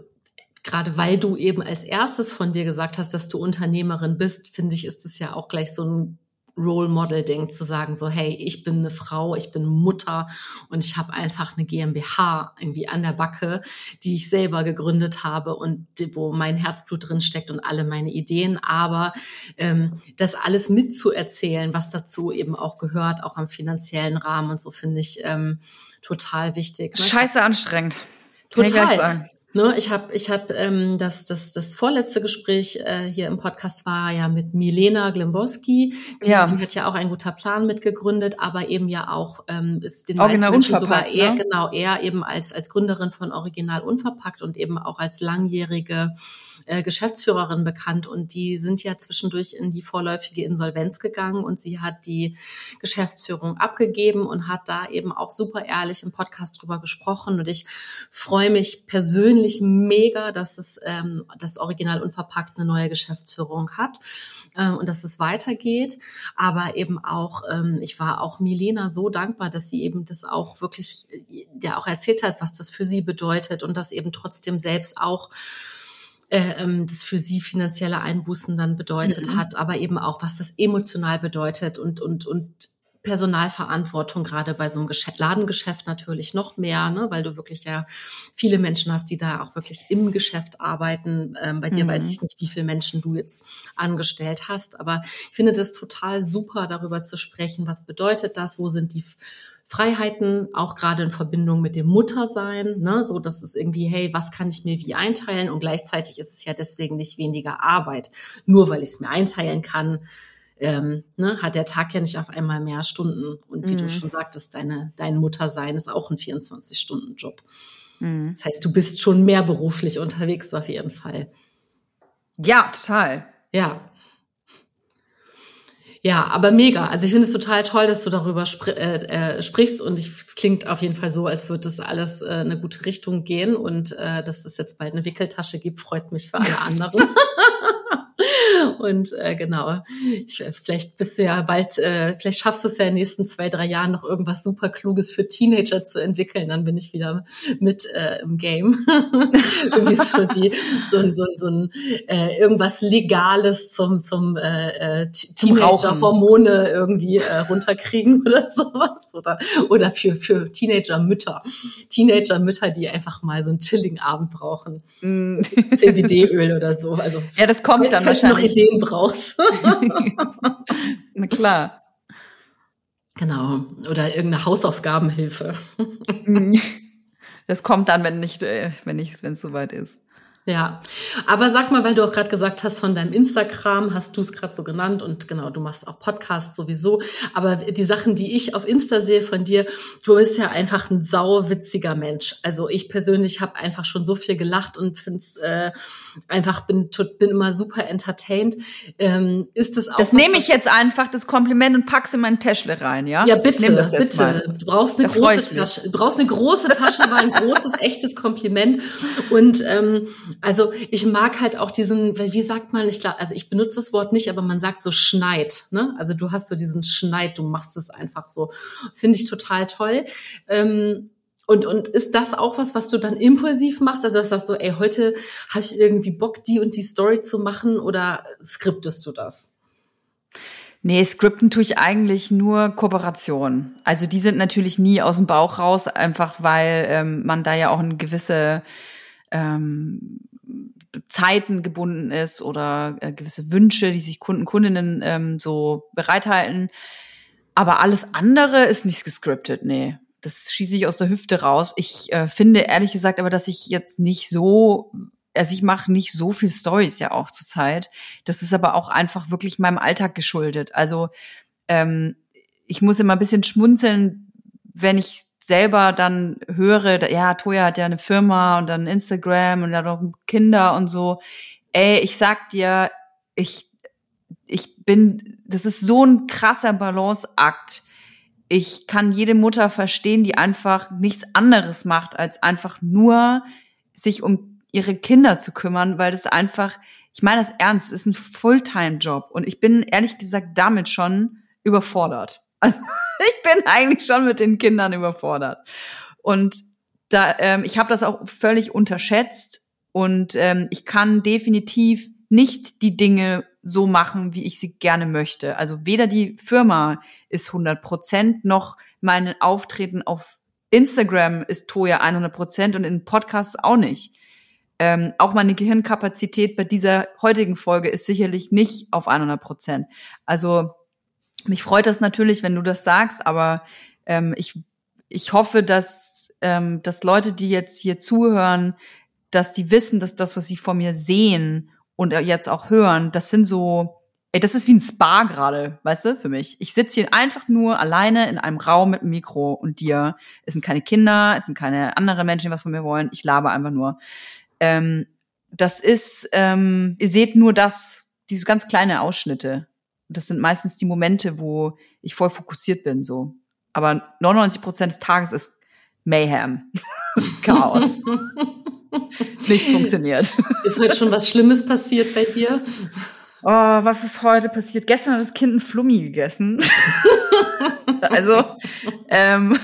S2: gerade weil du eben als erstes von dir gesagt hast, dass du Unternehmerin bist, finde ich, ist es ja auch gleich so ein Role Model Ding zu sagen so hey ich bin eine Frau ich bin Mutter und ich habe einfach eine GmbH irgendwie an der Backe die ich selber gegründet habe und wo mein Herzblut drin steckt und alle meine Ideen aber ähm, das alles mitzuerzählen was dazu eben auch gehört auch am finanziellen Rahmen und so finde ich ähm, total wichtig
S1: ne? scheiße anstrengend
S2: total Ne, ich habe ich hab, ähm, das, das, das vorletzte Gespräch äh, hier im Podcast war ja mit Milena Glimbowski. Die, ja. die hat ja auch ein guter Plan mitgegründet, aber eben ja auch ähm, ist den Original meisten Menschen sogar eher, ne? genau, eher eben als, als Gründerin von Original Unverpackt und eben auch als langjährige äh, Geschäftsführerin bekannt und die sind ja zwischendurch in die vorläufige Insolvenz gegangen und sie hat die Geschäftsführung abgegeben und hat da eben auch super ehrlich im Podcast drüber gesprochen und ich freue mich persönlich mega, dass es ähm, das Original Unverpackt eine neue Geschäftsführung hat ähm, und dass es weitergeht. Aber eben auch, ähm, ich war auch Milena so dankbar, dass sie eben das auch wirklich, äh, ja auch erzählt hat, was das für sie bedeutet und das eben trotzdem selbst auch äh, ähm, das für sie finanzielle Einbußen dann bedeutet mhm. hat, aber eben auch, was das emotional bedeutet und, und, und Personalverantwortung, gerade bei so einem Geschäft, Ladengeschäft natürlich noch mehr, ne, weil du wirklich ja viele Menschen hast, die da auch wirklich im Geschäft arbeiten. Ähm, bei dir mhm. weiß ich nicht, wie viele Menschen du jetzt angestellt hast, aber ich finde das total super, darüber zu sprechen, was bedeutet das, wo sind die Freiheiten, auch gerade in Verbindung mit dem Muttersein, ne, so dass es irgendwie, hey, was kann ich mir wie einteilen? Und gleichzeitig ist es ja deswegen nicht weniger Arbeit, nur weil ich es mir einteilen kann. Ähm, ne, hat der Tag ja nicht auf einmal mehr Stunden. Und wie mhm. du schon sagtest, deine, dein Muttersein ist auch ein 24-Stunden-Job. Mhm. Das heißt, du bist schon mehr beruflich unterwegs auf jeden Fall.
S1: Ja, total.
S2: Ja. Ja, aber mega. Also ich finde es total toll, dass du darüber spr äh, äh, sprichst und ich, es klingt auf jeden Fall so, als würde das alles äh, eine gute Richtung gehen und äh, dass es jetzt bald eine Wickeltasche gibt, freut mich für alle anderen. Und äh, genau, vielleicht bist du ja bald, äh, vielleicht schaffst du es ja in den nächsten zwei, drei Jahren noch irgendwas super Kluges für Teenager zu entwickeln. Dann bin ich wieder mit äh, im Game. Irgendwie so die, so, so, so ein äh, irgendwas Legales zum, zum äh, äh Teenager-Hormone irgendwie äh, runterkriegen oder sowas. Oder, oder für, für Teenager-Mütter. Teenager-Mütter, die einfach mal so einen chilligen Abend brauchen. Mm. CBD-Öl oder so. Also
S1: ja, das kommt dann wahrscheinlich
S2: Ideen brauchst.
S1: Na klar.
S2: Genau. Oder irgendeine Hausaufgabenhilfe.
S1: Das kommt dann, wenn nicht, äh, wenn nicht, wenn es soweit ist.
S2: Ja, aber sag mal, weil du auch gerade gesagt hast, von deinem Instagram hast du es gerade so genannt und genau, du machst auch Podcasts sowieso. Aber die Sachen, die ich auf Insta sehe von dir, du bist ja einfach ein sauwitziger Mensch. Also ich persönlich habe einfach schon so viel gelacht und finde es äh, einfach bin bin immer super entertained. Ähm, ist es auch
S1: Das nehme ich jetzt einfach das Kompliment und pack's in mein Täschle rein, ja?
S2: Ja, bitte, bitte. Mal. Du brauchst eine da große Tasche. Du brauchst eine große Tasche, weil ein großes echtes Kompliment und ähm, also ich mag halt auch diesen, wie sagt man, ich glaube, also ich benutze das Wort nicht, aber man sagt so Schneid. Ne? Also du hast so diesen Schneid, du machst es einfach so. Finde ich total toll. Ähm, und, und ist das auch was, was du dann impulsiv machst? Also, dass sagst so, ey, heute habe ich irgendwie Bock, die und die Story zu machen oder skriptest du das?
S1: Nee, Skripten tue ich eigentlich nur Kooperation. Also die sind natürlich nie aus dem Bauch raus, einfach weil ähm, man da ja auch eine gewisse ähm, Zeiten gebunden ist oder äh, gewisse Wünsche, die sich Kunden, Kundinnen ähm, so bereithalten. Aber alles andere ist nicht gescriptet, nee. Das schieße ich aus der Hüfte raus. Ich äh, finde ehrlich gesagt aber, dass ich jetzt nicht so, also ich mache nicht so viel Stories ja auch zurzeit. Das ist aber auch einfach wirklich meinem Alltag geschuldet. Also ähm, ich muss immer ein bisschen schmunzeln, wenn ich selber dann höre, ja, Toya hat ja eine Firma und dann Instagram und hat auch Kinder und so. Ey, ich sag dir, ich, ich bin, das ist so ein krasser Balanceakt. Ich kann jede Mutter verstehen, die einfach nichts anderes macht, als einfach nur sich um ihre Kinder zu kümmern, weil das einfach, ich meine das ernst, ist ein Fulltime-Job und ich bin ehrlich gesagt damit schon überfordert. Also ich bin eigentlich schon mit den Kindern überfordert. Und da, ähm, ich habe das auch völlig unterschätzt und ähm, ich kann definitiv nicht die Dinge so machen, wie ich sie gerne möchte. Also weder die Firma ist 100 Prozent, noch mein Auftreten auf Instagram ist Toja 100 Prozent und in Podcasts auch nicht. Ähm, auch meine Gehirnkapazität bei dieser heutigen Folge ist sicherlich nicht auf 100 Prozent. Also mich freut das natürlich, wenn du das sagst, aber ähm, ich, ich hoffe, dass, ähm, dass Leute, die jetzt hier zuhören, dass die wissen, dass das, was sie vor mir sehen und jetzt auch hören, das sind so, ey, das ist wie ein Spa gerade, weißt du, für mich. Ich sitze hier einfach nur alleine in einem Raum mit einem Mikro und dir. Es sind keine Kinder, es sind keine anderen Menschen, die was von mir wollen. Ich laber einfach nur. Ähm, das ist, ähm, ihr seht nur das, diese ganz kleine Ausschnitte. Das sind meistens die Momente, wo ich voll fokussiert bin, so. Aber 99 Prozent des Tages ist Mayhem. Chaos. Nichts funktioniert.
S2: Ist heute schon was Schlimmes passiert bei dir?
S1: Oh, was ist heute passiert? Gestern hat das Kind ein Flummi gegessen. also, ähm,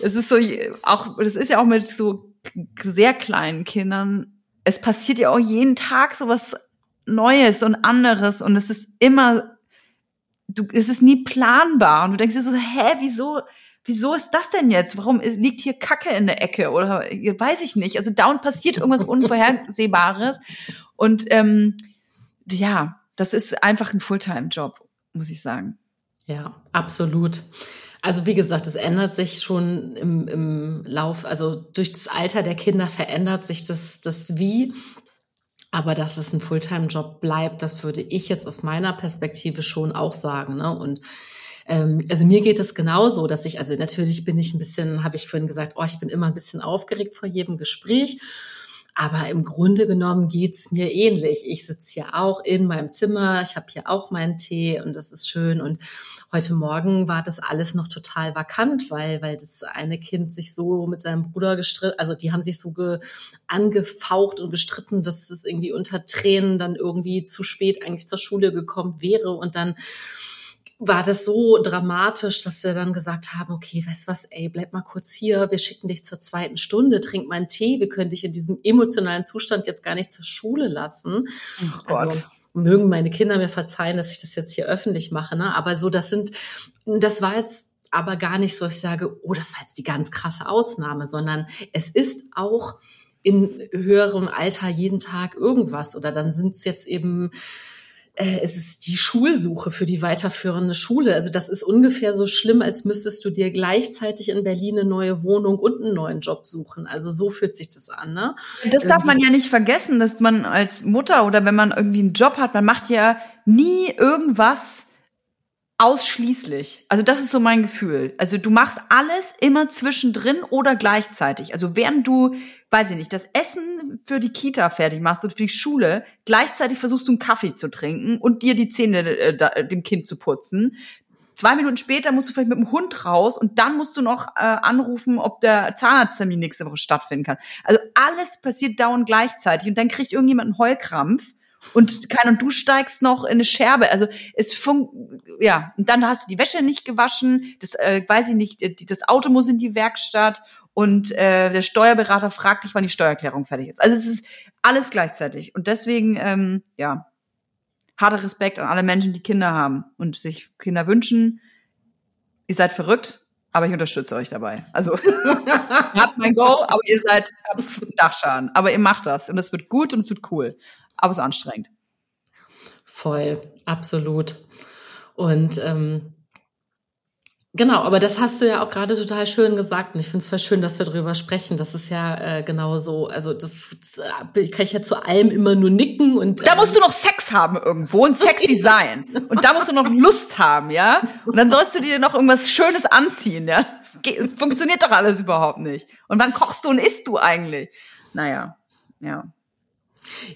S1: es ist so, auch, das ist ja auch mit so sehr kleinen Kindern. Es passiert ja auch jeden Tag so was Neues und anderes und es ist immer, du, es ist nie planbar und du denkst dir so, hä, wieso, wieso ist das denn jetzt? Warum liegt hier Kacke in der Ecke oder weiß ich nicht. Also down passiert irgendwas Unvorhersehbares und ähm, ja, das ist einfach ein Fulltime-Job, muss ich sagen.
S2: Ja, absolut. Also wie gesagt, es ändert sich schon im, im Lauf, also durch das Alter der Kinder verändert sich das, das Wie. Aber dass es ein Fulltime-Job bleibt, das würde ich jetzt aus meiner Perspektive schon auch sagen. Ne? Und ähm, also mir geht es genauso, dass ich, also natürlich bin ich ein bisschen, habe ich vorhin gesagt, oh, ich bin immer ein bisschen aufgeregt vor jedem Gespräch. Aber im Grunde genommen geht's mir ähnlich. Ich sitze hier auch in meinem Zimmer, ich habe hier auch meinen Tee und das ist schön. Und heute Morgen war das alles noch total vakant, weil, weil das eine Kind sich so mit seinem Bruder gestritten, also die haben sich so ge, angefaucht und gestritten, dass es irgendwie unter Tränen dann irgendwie zu spät eigentlich zur Schule gekommen wäre und dann war das so dramatisch, dass wir dann gesagt haben, okay, weißt was, ey, bleib mal kurz hier, wir schicken dich zur zweiten Stunde, trink mal einen Tee, wir können dich in diesem emotionalen Zustand jetzt gar nicht zur Schule lassen.
S1: Oh Gott. Also,
S2: mögen meine Kinder mir verzeihen, dass ich das jetzt hier öffentlich mache, ne? Aber so, das sind, das war jetzt aber gar nicht so, dass ich sage, oh, das war jetzt die ganz krasse Ausnahme, sondern es ist auch in höherem Alter jeden Tag irgendwas oder dann sind es jetzt eben es ist die Schulsuche für die weiterführende Schule. Also das ist ungefähr so schlimm, als müsstest du dir gleichzeitig in Berlin eine neue Wohnung und einen neuen Job suchen. Also so fühlt sich das an. Ne?
S1: Das darf man ja nicht vergessen, dass man als Mutter oder wenn man irgendwie einen Job hat, man macht ja nie irgendwas ausschließlich. Also das ist so mein Gefühl. Also du machst alles immer zwischendrin oder gleichzeitig. Also während du, weiß ich nicht, das Essen für die Kita fertig machst und für die Schule, gleichzeitig versuchst du einen Kaffee zu trinken und dir die Zähne äh, da, äh, dem Kind zu putzen. Zwei Minuten später musst du vielleicht mit dem Hund raus und dann musst du noch äh, anrufen, ob der Zahnarzttermin nächste Woche stattfinden kann. Also alles passiert dauernd gleichzeitig und dann kriegt irgendjemand einen Heulkrampf und kein und du steigst noch in eine Scherbe. Also es fun ja, und dann hast du die Wäsche nicht gewaschen, das äh, weiß ich nicht, das Auto muss in die Werkstatt und äh, der Steuerberater fragt dich, wann die Steuererklärung fertig ist. Also es ist alles gleichzeitig und deswegen ähm, ja, harter Respekt an alle Menschen, die Kinder haben und sich Kinder wünschen. Ihr seid verrückt, aber ich unterstütze euch dabei. Also habt mein Go, aber ihr seid Dachschaden. Aber ihr macht das und es wird gut und es wird cool aber es ist anstrengend.
S2: Voll, absolut. Und ähm, Genau, aber das hast du ja auch gerade total schön gesagt und ich finde es voll schön, dass wir darüber sprechen. Das ist ja äh, genau so. Also das, das äh, kann ich ja zu allem immer nur nicken und.
S1: Da musst du noch Sex haben irgendwo und sexy sein. Und da musst du noch Lust haben, ja? Und dann sollst du dir noch irgendwas Schönes anziehen, ja? Das, geht, das funktioniert doch alles überhaupt nicht. Und wann kochst du und isst du eigentlich? Naja, ja.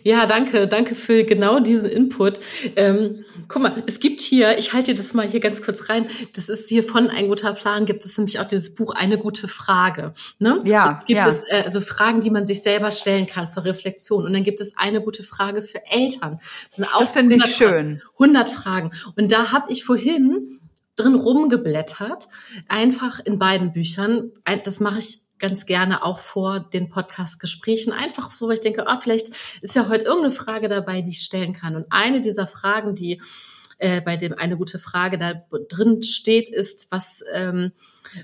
S2: Ja, danke, danke für genau diesen Input. Ähm, guck mal, es gibt hier, ich halte dir das mal hier ganz kurz rein, das ist hier von Ein guter Plan, gibt es nämlich auch dieses Buch Eine gute Frage. Ne?
S1: Ja.
S2: Jetzt gibt
S1: ja.
S2: es äh, also Fragen, die man sich selber stellen kann zur Reflexion. Und dann gibt es eine gute Frage für Eltern.
S1: Das, sind auch das finde ich schön.
S2: 100 Fragen. Und da habe ich vorhin drin rumgeblättert, einfach in beiden Büchern. Das mache ich ganz gerne auch vor den Podcast-Gesprächen. Einfach so, weil ich denke, ah, vielleicht ist ja heute irgendeine Frage dabei, die ich stellen kann. Und eine dieser Fragen, die äh, bei dem eine gute Frage da drin steht, ist, was ähm,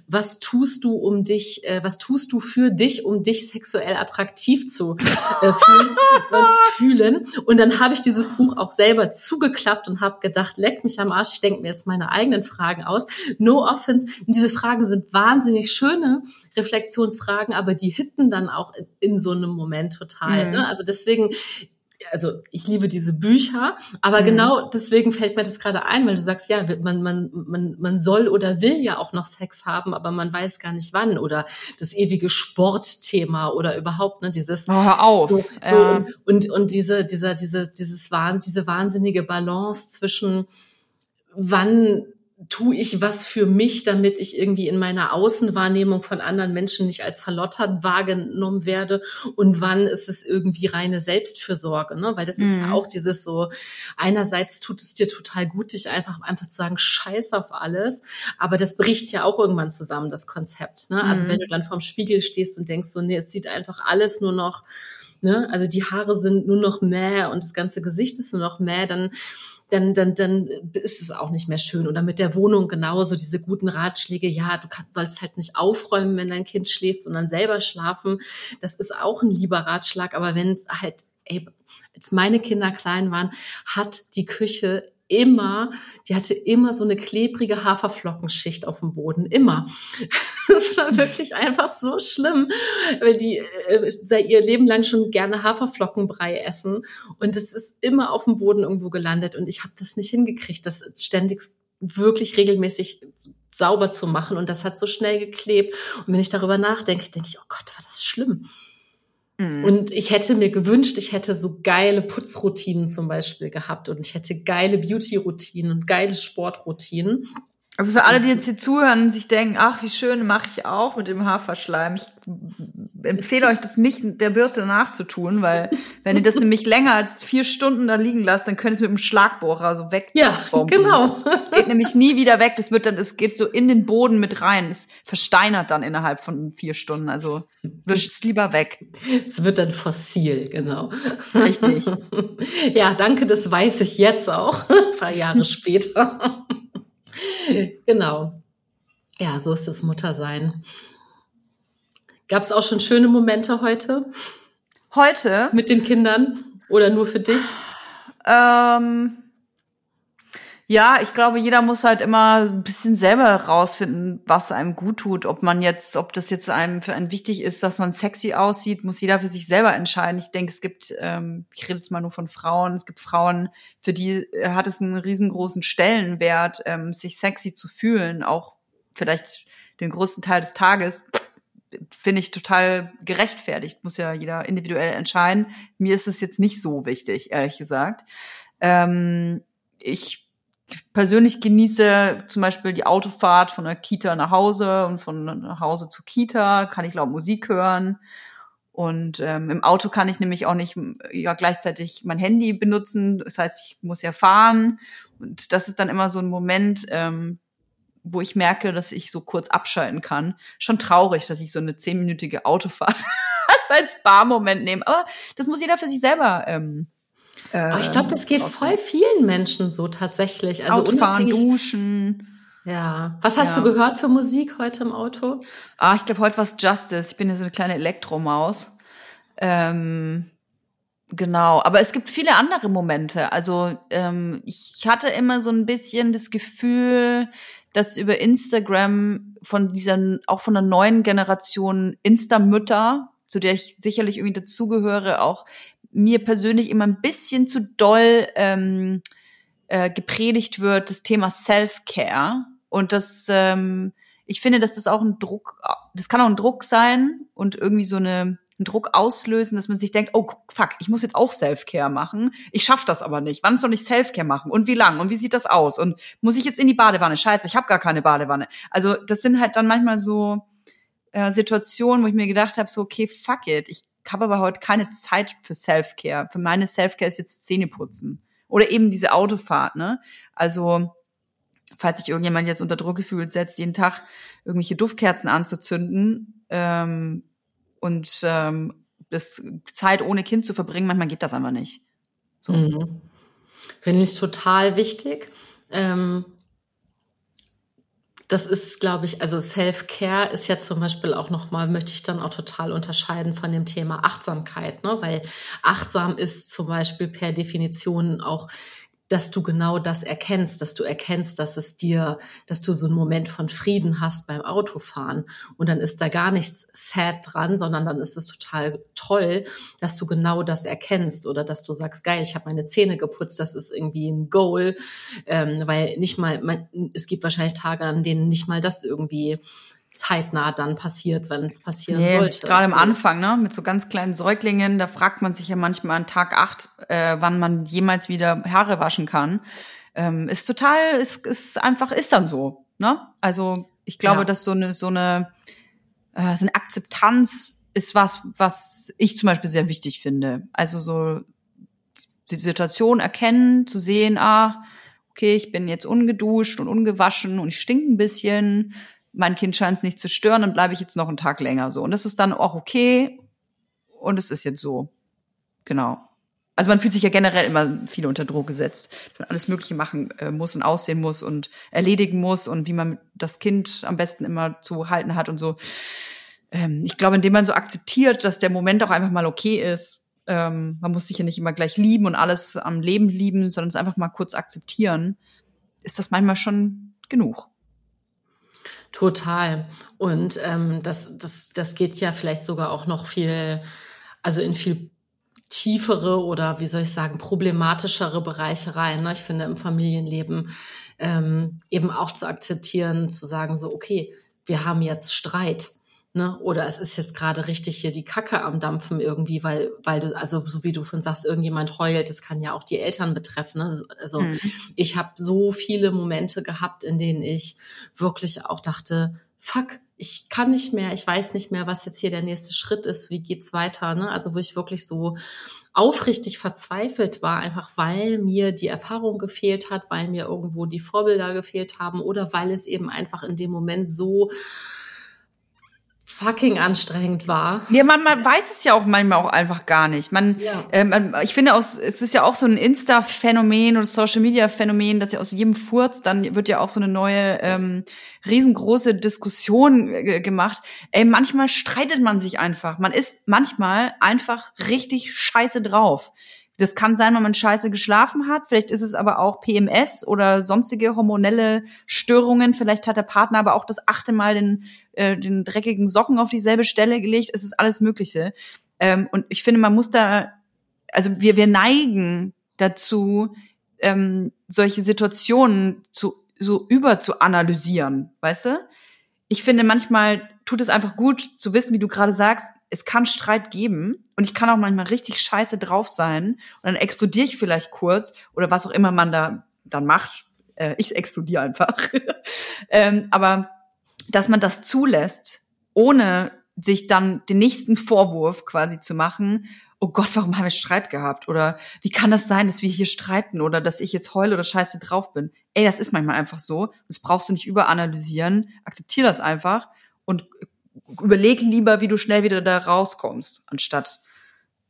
S2: was tust du, um dich, äh, was tust du für dich, um dich sexuell attraktiv zu äh, fühlen, äh, fühlen? Und dann habe ich dieses Buch auch selber zugeklappt und habe gedacht, leck mich am Arsch, ich denke mir jetzt meine eigenen Fragen aus. No offense. Und diese Fragen sind wahnsinnig schöne Reflexionsfragen, aber die hitten dann auch in, in so einem Moment total. Mhm. Ne? Also deswegen also ich liebe diese Bücher, aber mhm. genau deswegen fällt mir das gerade ein, weil du sagst, ja, man, man, man, man soll oder will ja auch noch Sex haben, aber man weiß gar nicht wann oder das ewige Sportthema oder überhaupt, ne, dieses
S1: oh, hör auf.
S2: So, so ja. und, und, und diese, dieser, diese, dieses Wahn, diese wahnsinnige Balance zwischen wann tue ich was für mich, damit ich irgendwie in meiner Außenwahrnehmung von anderen Menschen nicht als verlottert wahrgenommen werde und wann ist es irgendwie reine Selbstfürsorge, ne? Weil das mhm. ist ja mhm. auch dieses so, einerseits tut es dir total gut, dich einfach, einfach zu sagen, scheiß auf alles, aber das bricht ja auch irgendwann zusammen, das Konzept, ne? Also wenn mhm. du dann vorm Spiegel stehst und denkst so, nee, es sieht einfach alles nur noch, ne? Also die Haare sind nur noch mäh und das ganze Gesicht ist nur noch mäh, dann dann, dann, dann ist es auch nicht mehr schön. Oder mit der Wohnung genauso diese guten Ratschläge, ja, du kannst, sollst halt nicht aufräumen, wenn dein Kind schläft, sondern selber schlafen. Das ist auch ein lieber Ratschlag. Aber wenn es halt, ey, als meine Kinder klein waren, hat die Küche immer, die hatte immer so eine klebrige Haferflockenschicht auf dem Boden, immer. Das war wirklich einfach so schlimm, weil die äh, seit ihr Leben lang schon gerne Haferflockenbrei essen und es ist immer auf dem Boden irgendwo gelandet und ich habe das nicht hingekriegt, das ständig wirklich regelmäßig sauber zu machen und das hat so schnell geklebt und wenn ich darüber nachdenke, denke ich, oh Gott, war das schlimm. Mhm. Und ich hätte mir gewünscht, ich hätte so geile Putzroutinen zum Beispiel gehabt und ich hätte geile Beauty-Routinen und geile Sportroutinen.
S1: Also für alle, die jetzt hier zuhören und sich denken, ach, wie schön, mache ich auch mit dem Haferschleim. Ich empfehle euch das nicht der Birte nachzutun, weil wenn ihr das nämlich länger als vier Stunden da liegen lasst, dann könnt ihr es mit dem Schlagbohrer so weg.
S2: Ja, genau.
S1: Das geht nämlich nie wieder weg. Das wird dann, es geht so in den Boden mit rein. Es versteinert dann innerhalb von vier Stunden. Also wischt es lieber weg.
S2: Es wird dann fossil, genau.
S1: Richtig.
S2: Ja, danke, das weiß ich jetzt auch, ein paar Jahre später. genau. Ja, so ist es Muttersein. Gab es auch schon schöne Momente heute?
S1: Heute?
S2: Mit den Kindern? Oder nur für dich?
S1: Ähm, ja, ich glaube, jeder muss halt immer ein bisschen selber rausfinden, was einem gut tut. Ob man jetzt, ob das jetzt einem für einen wichtig ist, dass man sexy aussieht, muss jeder für sich selber entscheiden. Ich denke, es gibt, ähm, ich rede jetzt mal nur von Frauen, es gibt Frauen, für die hat es einen riesengroßen Stellenwert, ähm, sich sexy zu fühlen, auch vielleicht den größten Teil des Tages finde ich total gerechtfertigt. Muss ja jeder individuell entscheiden. Mir ist es jetzt nicht so wichtig, ehrlich gesagt. Ähm, ich persönlich genieße zum Beispiel die Autofahrt von der Kita nach Hause und von nach Hause zur Kita, kann ich laut Musik hören. Und ähm, im Auto kann ich nämlich auch nicht ja, gleichzeitig mein Handy benutzen. Das heißt, ich muss ja fahren. Und das ist dann immer so ein Moment, ähm, wo ich merke, dass ich so kurz abschalten kann. Schon traurig, dass ich so eine zehnminütige Autofahrt als Spa-Moment nehme. Aber das muss jeder für sich selber ähm,
S2: äh, ich glaube, das geht voll vielen Menschen so tatsächlich. Also
S1: Autofahren, duschen.
S2: Ja. Was hast ja. du gehört für Musik heute im Auto?
S1: Ah, ich glaube, heute war es Justice. Ich bin ja so eine kleine Elektromaus. Ähm, genau. Aber es gibt viele andere Momente. Also ähm, ich hatte immer so ein bisschen das Gefühl, dass über Instagram von dieser, auch von der neuen Generation Insta-Mütter, zu der ich sicherlich irgendwie dazugehöre, auch mir persönlich immer ein bisschen zu doll ähm, äh, gepredigt wird, das Thema Self-Care. Und das, ähm, ich finde, dass das auch ein Druck, das kann auch ein Druck sein und irgendwie so eine, einen Druck auslösen, dass man sich denkt, oh fuck, ich muss jetzt auch Self-Care machen. Ich schaff das aber nicht. Wann soll ich Self-Care machen? Und wie lang? Und wie sieht das aus? Und muss ich jetzt in die Badewanne? Scheiße, ich habe gar keine Badewanne. Also das sind halt dann manchmal so äh, Situationen, wo ich mir gedacht habe, so okay, fuck it, ich habe aber heute keine Zeit für Self-Care. Für meine Self-Care ist jetzt Zähneputzen. Oder eben diese Autofahrt, ne? Also falls sich irgendjemand jetzt unter Druck gefühlt setzt, jeden Tag irgendwelche Duftkerzen anzuzünden ähm, und ähm, das Zeit ohne Kind zu verbringen, manchmal geht das einfach nicht.
S2: So. Mhm. Finde ich total wichtig. Ähm, das ist, glaube ich, also Self-Care ist ja zum Beispiel auch nochmal, möchte ich dann auch total unterscheiden von dem Thema Achtsamkeit, ne? weil achtsam ist zum Beispiel per Definition auch dass du genau das erkennst, dass du erkennst, dass es dir, dass du so einen Moment von Frieden hast beim Autofahren. Und dann ist da gar nichts sad dran, sondern dann ist es total toll, dass du genau das erkennst oder dass du sagst, geil, ich habe meine Zähne geputzt, das ist irgendwie ein Goal, ähm, weil nicht mal, man, es gibt wahrscheinlich Tage, an denen nicht mal das irgendwie zeitnah dann passiert, wenn es passieren nee, sollte.
S1: Gerade am so. Anfang, ne, mit so ganz kleinen Säuglingen, da fragt man sich ja manchmal an Tag acht, äh, wann man jemals wieder Haare waschen kann. Ähm, ist total, ist, ist einfach, ist dann so. Ne? Also ich glaube, ja. dass so eine, so eine, äh, so eine Akzeptanz ist was, was ich zum Beispiel sehr wichtig finde. Also so die Situation erkennen, zu sehen, ah, okay, ich bin jetzt ungeduscht und ungewaschen und ich stink ein bisschen mein Kind scheint es nicht zu stören, dann bleibe ich jetzt noch einen Tag länger so. Und das ist dann auch okay und es ist jetzt so. Genau. Also man fühlt sich ja generell immer viel unter Druck gesetzt, dass man alles Mögliche machen äh, muss und aussehen muss und erledigen muss und wie man das Kind am besten immer zu halten hat und so. Ähm, ich glaube, indem man so akzeptiert, dass der Moment auch einfach mal okay ist, ähm, man muss sich ja nicht immer gleich lieben und alles am Leben lieben, sondern es einfach mal kurz akzeptieren, ist das manchmal schon genug.
S2: Total. Und ähm, das, das, das geht ja vielleicht sogar auch noch viel, also in viel tiefere oder wie soll ich sagen, problematischere Bereiche rein. Ne? Ich finde im Familienleben ähm, eben auch zu akzeptieren, zu sagen, so, okay, wir haben jetzt Streit Ne? Oder es ist jetzt gerade richtig hier die Kacke am Dampfen irgendwie, weil, weil du, also so wie du von sagst, irgendjemand heult, das kann ja auch die Eltern betreffen. Ne? Also mhm. ich habe so viele Momente gehabt, in denen ich wirklich auch dachte, fuck, ich kann nicht mehr, ich weiß nicht mehr, was jetzt hier der nächste Schritt ist, wie geht's weiter. Ne? Also wo ich wirklich so aufrichtig verzweifelt war, einfach weil mir die Erfahrung gefehlt hat, weil mir irgendwo die Vorbilder gefehlt haben oder weil es eben einfach in dem Moment so fucking anstrengend war.
S1: Ja, man, man weiß es ja auch manchmal auch einfach gar nicht. Man, ja. ähm, ich finde, aus, es ist ja auch so ein Insta-Phänomen oder Social-Media-Phänomen, dass ja aus jedem Furz dann wird ja auch so eine neue ähm, riesengroße Diskussion äh, gemacht. Ey, manchmal streitet man sich einfach. Man ist manchmal einfach richtig scheiße drauf. Das kann sein, wenn man scheiße geschlafen hat. Vielleicht ist es aber auch PMS oder sonstige hormonelle Störungen. Vielleicht hat der Partner aber auch das achte Mal den, äh, den dreckigen Socken auf dieselbe Stelle gelegt. Es ist alles Mögliche. Ähm, und ich finde, man muss da, also wir, wir neigen dazu, ähm, solche Situationen zu, so über zu analysieren, weißt du? Ich finde, manchmal tut es einfach gut zu wissen, wie du gerade sagst, es kann Streit geben und ich kann auch manchmal richtig scheiße drauf sein und dann explodiere ich vielleicht kurz oder was auch immer man da dann macht. Äh, ich explodiere einfach. ähm, aber dass man das zulässt, ohne sich dann den nächsten Vorwurf quasi zu machen, oh Gott, warum haben wir Streit gehabt? Oder wie kann das sein, dass wir hier streiten oder dass ich jetzt heule oder scheiße drauf bin? Ey, das ist manchmal einfach so. Das brauchst du nicht überanalysieren. Akzeptier das einfach und überleg lieber, wie du schnell wieder da rauskommst, anstatt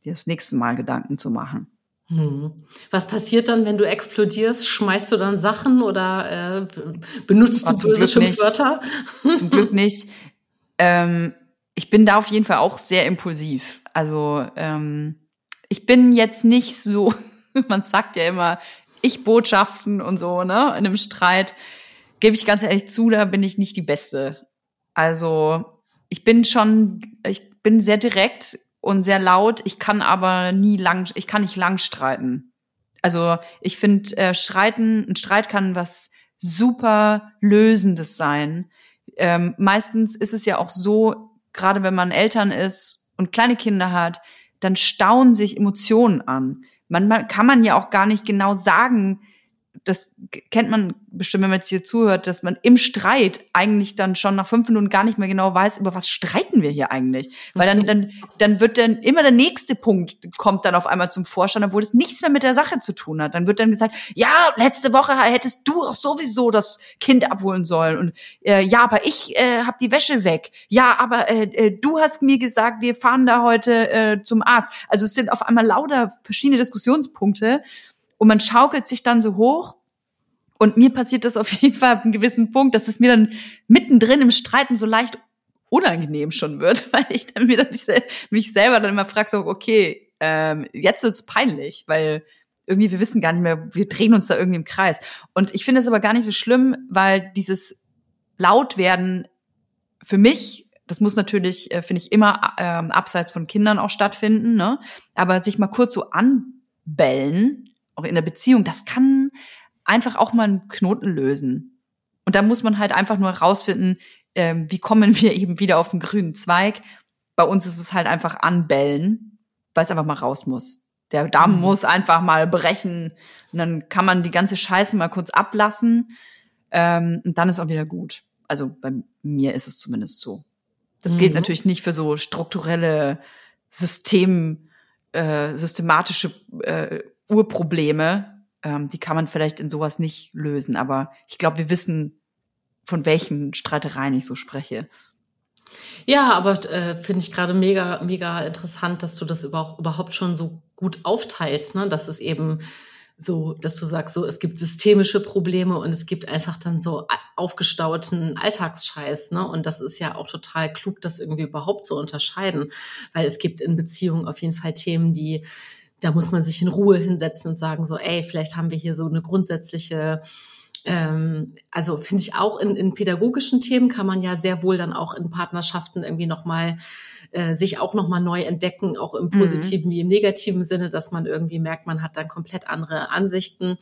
S1: dir das nächste Mal Gedanken zu machen.
S2: Hm. Was passiert dann, wenn du explodierst? Schmeißt du dann Sachen oder äh, benutzt du böse Schimpfwörter?
S1: Zum Glück nicht. Ähm, ich bin da auf jeden Fall auch sehr impulsiv. Also ähm, ich bin jetzt nicht so, man sagt ja immer, ich Botschaften und so, ne, in einem Streit, gebe ich ganz ehrlich zu, da bin ich nicht die Beste. Also ich bin schon, ich bin sehr direkt und sehr laut. Ich kann aber nie lang, ich kann nicht lang streiten. Also ich finde, äh, streiten, ein Streit kann was super lösendes sein. Ähm, meistens ist es ja auch so, gerade wenn man Eltern ist und kleine Kinder hat, dann stauen sich Emotionen an. Manchmal kann man ja auch gar nicht genau sagen, das kennt man bestimmt, wenn man jetzt hier zuhört, dass man im Streit eigentlich dann schon nach fünf Minuten gar nicht mehr genau weiß, über was streiten wir hier eigentlich. Weil dann, dann, dann wird dann immer der nächste Punkt kommt dann auf einmal zum Vorschein, obwohl es nichts mehr mit der Sache zu tun hat. Dann wird dann gesagt, ja, letzte Woche hättest du auch sowieso das Kind abholen sollen. Und äh, ja, aber ich äh, habe die Wäsche weg. Ja, aber äh, äh, du hast mir gesagt, wir fahren da heute äh, zum Arzt. Also es sind auf einmal lauter verschiedene Diskussionspunkte. Und man schaukelt sich dann so hoch. Und mir passiert das auf jeden Fall ab einem gewissen Punkt, dass es mir dann mittendrin im Streiten so leicht unangenehm schon wird, weil ich dann wieder mich selber dann immer frage, so, okay, ähm, jetzt wird's peinlich, weil irgendwie wir wissen gar nicht mehr, wir drehen uns da irgendwie im Kreis. Und ich finde es aber gar nicht so schlimm, weil dieses Lautwerden für mich, das muss natürlich, äh, finde ich, immer ähm, abseits von Kindern auch stattfinden, ne? Aber sich mal kurz so anbellen, auch in der Beziehung, das kann einfach auch mal einen Knoten lösen. Und da muss man halt einfach nur herausfinden, ähm, wie kommen wir eben wieder auf den grünen Zweig. Bei uns ist es halt einfach anbellen, weil es einfach mal raus muss. Der Damm mhm. muss einfach mal brechen und dann kann man die ganze Scheiße mal kurz ablassen ähm, und dann ist auch wieder gut. Also bei mir ist es zumindest so. Das mhm. gilt natürlich nicht für so strukturelle System, äh, systematische äh, Urprobleme, ähm, die kann man vielleicht in sowas nicht lösen. Aber ich glaube, wir wissen, von welchen Streitereien ich so spreche.
S2: Ja, aber äh, finde ich gerade mega, mega interessant, dass du das überhaupt, überhaupt schon so gut aufteilst, ne? Dass es eben so, dass du sagst, so, es gibt systemische Probleme und es gibt einfach dann so aufgestauten Alltagsscheiß, ne? Und das ist ja auch total klug, das irgendwie überhaupt zu unterscheiden, weil es gibt in Beziehungen auf jeden Fall Themen, die da muss man sich in Ruhe hinsetzen und sagen so, ey, vielleicht haben wir hier so eine grundsätzliche ähm, also finde ich auch in, in pädagogischen Themen kann man ja sehr wohl dann auch in Partnerschaften irgendwie nochmal äh, sich auch nochmal neu entdecken, auch im mhm. positiven mhm. wie im negativen Sinne, dass man irgendwie merkt, man hat dann komplett andere Ansichten.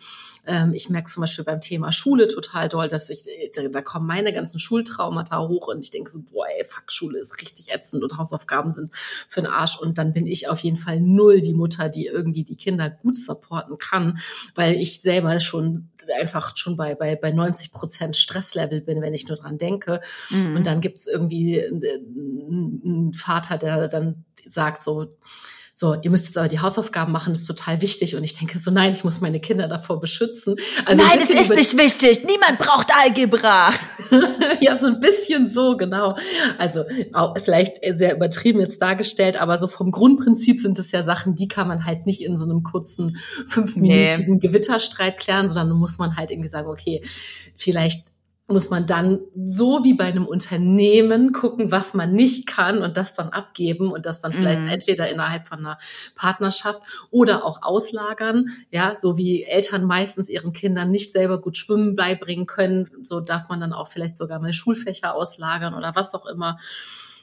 S2: Ähm, ich merke zum Beispiel beim Thema Schule total doll, dass ich, äh, da kommen meine ganzen Schultraumata hoch und ich denke so, boah, ey, fuck, Schule ist richtig ätzend und Hausaufgaben sind für den Arsch. Und dann bin ich auf jeden Fall null die Mutter, die irgendwie die Kinder gut supporten kann, weil ich selber schon einfach schon bei, bei, bei 90 Prozent Stresslevel bin, wenn ich nur dran denke. Mhm. Und dann gibt's irgendwie einen Vater, der dann sagt so, so, ihr müsst jetzt aber die Hausaufgaben machen, das ist total wichtig. Und ich denke so, nein, ich muss meine Kinder davor beschützen.
S1: Also nein, es ist nicht wichtig. Niemand braucht Algebra.
S2: ja, so ein bisschen so, genau. Also auch vielleicht sehr übertrieben jetzt dargestellt, aber so vom Grundprinzip sind es ja Sachen, die kann man halt nicht in so einem kurzen fünfminütigen nee. Gewitterstreit klären, sondern muss man halt irgendwie sagen, okay, vielleicht muss man dann so wie bei einem Unternehmen gucken, was man nicht kann und das dann abgeben und das dann vielleicht mhm. entweder innerhalb von einer Partnerschaft oder auch auslagern. Ja, so wie Eltern meistens ihren Kindern nicht selber gut schwimmen beibringen können, so darf man dann auch vielleicht sogar mal Schulfächer auslagern oder was auch immer.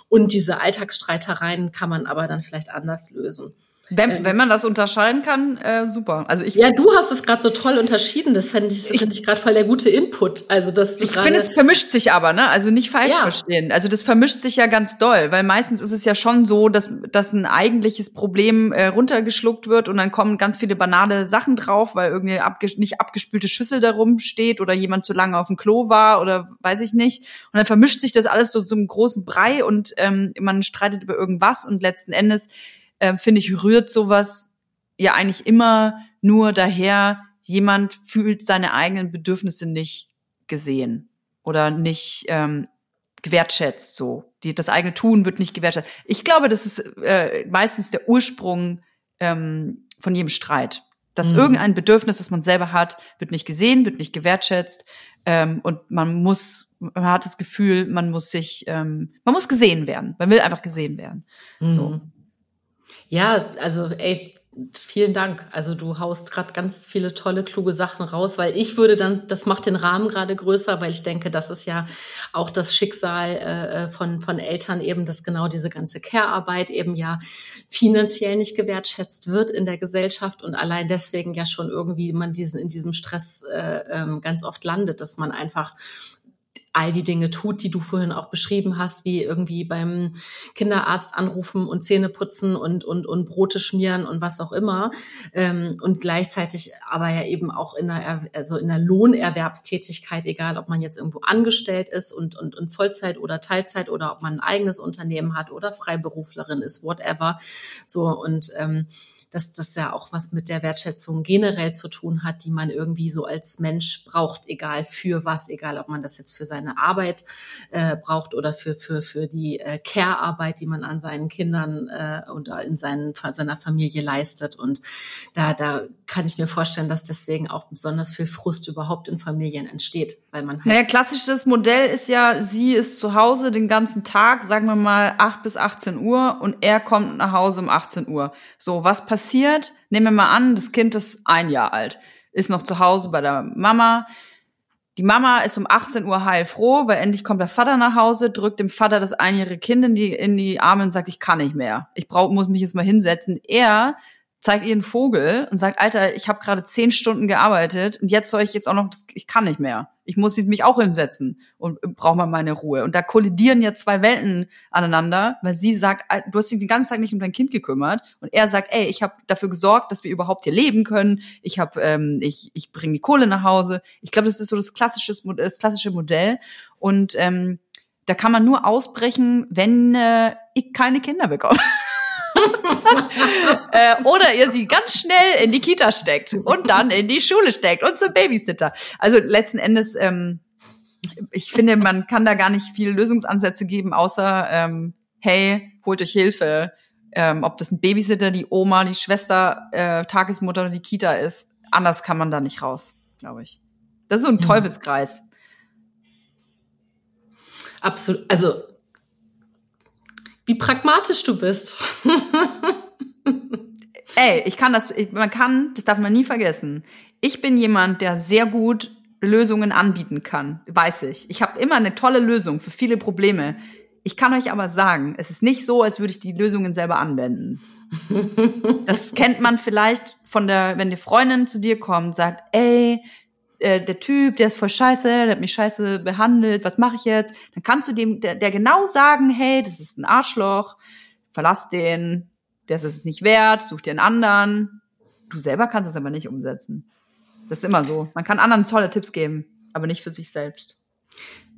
S2: Und diese Alltagsstreitereien kann man aber dann vielleicht anders lösen.
S1: Wenn, ähm, wenn man das unterscheiden kann, äh, super. Also ich
S2: ja, du hast es gerade so toll unterschieden. Das fände ich, find ich gerade voll der gute Input. Also das.
S1: Ich finde, es vermischt sich aber, ne? Also nicht falsch ja. verstehen. Also das vermischt sich ja ganz doll, weil meistens ist es ja schon so, dass dass ein eigentliches Problem äh, runtergeschluckt wird und dann kommen ganz viele banale Sachen drauf, weil irgendwie abge nicht abgespülte Schüssel darum steht oder jemand zu lange auf dem Klo war oder weiß ich nicht. Und dann vermischt sich das alles so zum großen Brei und ähm, man streitet über irgendwas und letzten Endes äh, finde ich, rührt sowas ja eigentlich immer nur daher, jemand fühlt seine eigenen Bedürfnisse nicht gesehen oder nicht ähm, gewertschätzt so. Die, das eigene Tun wird nicht gewertschätzt. Ich glaube, das ist äh, meistens der Ursprung ähm, von jedem Streit. Dass mhm. irgendein Bedürfnis, das man selber hat, wird nicht gesehen, wird nicht gewertschätzt. Ähm, und man muss, man hat das Gefühl, man muss sich, ähm, man muss gesehen werden. Man will einfach gesehen werden. Mhm. So.
S2: Ja, also ey, vielen Dank. Also du haust gerade ganz viele tolle, kluge Sachen raus, weil ich würde dann, das macht den Rahmen gerade größer, weil ich denke, das ist ja auch das Schicksal äh, von, von Eltern eben, dass genau diese ganze Care-Arbeit eben ja finanziell nicht gewertschätzt wird in der Gesellschaft und allein deswegen ja schon irgendwie man diesen, in diesem Stress äh, ähm, ganz oft landet, dass man einfach all die Dinge tut, die du vorhin auch beschrieben hast, wie irgendwie beim Kinderarzt anrufen und Zähne putzen und, und, und Brote schmieren und was auch immer. Ähm, und gleichzeitig aber ja eben auch in der, also in der Lohnerwerbstätigkeit, egal ob man jetzt irgendwo angestellt ist und, und, und Vollzeit oder Teilzeit oder ob man ein eigenes Unternehmen hat oder Freiberuflerin ist, whatever. So und ähm, dass das ja auch was mit der Wertschätzung generell zu tun hat, die man irgendwie so als Mensch braucht, egal für was, egal ob man das jetzt für seine Arbeit äh, braucht oder für, für, für die äh, Care-Arbeit, die man an seinen Kindern äh, und in seinen, seiner Familie leistet. Und da, da kann ich mir vorstellen, dass deswegen auch besonders viel Frust überhaupt in Familien entsteht, weil man halt
S1: Naja, klassisches Modell ist ja, sie ist zu Hause den ganzen Tag, sagen wir mal 8 bis 18 Uhr und er kommt nach Hause um 18 Uhr. So, was passiert? Passiert, nehmen wir mal an, das Kind ist ein Jahr alt, ist noch zu Hause bei der Mama. Die Mama ist um 18 Uhr heilfroh, weil endlich kommt der Vater nach Hause, drückt dem Vater das einjährige Kind in die, in die Arme und sagt, ich kann nicht mehr. Ich brauch, muss mich jetzt mal hinsetzen. Er zeigt ihr einen Vogel und sagt, Alter, ich habe gerade zehn Stunden gearbeitet und jetzt soll ich jetzt auch noch, ich kann nicht mehr. Ich muss mich auch hinsetzen und brauche mal meine Ruhe. Und da kollidieren ja zwei Welten aneinander, weil sie sagt, du hast dich den ganzen Tag nicht um dein Kind gekümmert und er sagt, ey, ich habe dafür gesorgt, dass wir überhaupt hier leben können. Ich habe, ähm, ich, ich bringe die Kohle nach Hause. Ich glaube, das ist so das klassische, das klassische Modell und ähm, da kann man nur ausbrechen, wenn äh, ich keine Kinder bekomme. äh, oder ihr sie ganz schnell in die Kita steckt und dann in die Schule steckt und zum Babysitter. Also letzten Endes, ähm, ich finde, man kann da gar nicht viele Lösungsansätze geben, außer ähm, hey, holt euch Hilfe. Ähm, ob das ein Babysitter, die Oma, die Schwester, äh, Tagesmutter oder die Kita ist. Anders kann man da nicht raus, glaube ich. Das ist so ein mhm. Teufelskreis.
S2: Absolut. Also wie pragmatisch du bist.
S1: Ey, ich kann das, ich, man kann, das darf man nie vergessen. Ich bin jemand, der sehr gut Lösungen anbieten kann, weiß ich. Ich habe immer eine tolle Lösung für viele Probleme. Ich kann euch aber sagen, es ist nicht so, als würde ich die Lösungen selber anwenden. Das kennt man vielleicht von der, wenn die Freundin zu dir kommt, sagt, ey, äh, der Typ, der ist voll scheiße, der hat mich scheiße behandelt, was mache ich jetzt? Dann kannst du dem, der, der genau sagen, hey, das ist ein Arschloch, verlass den, der ist es nicht wert, such dir einen anderen. Du selber kannst es aber nicht umsetzen. Das ist immer so. Man kann anderen tolle Tipps geben, aber nicht für sich selbst.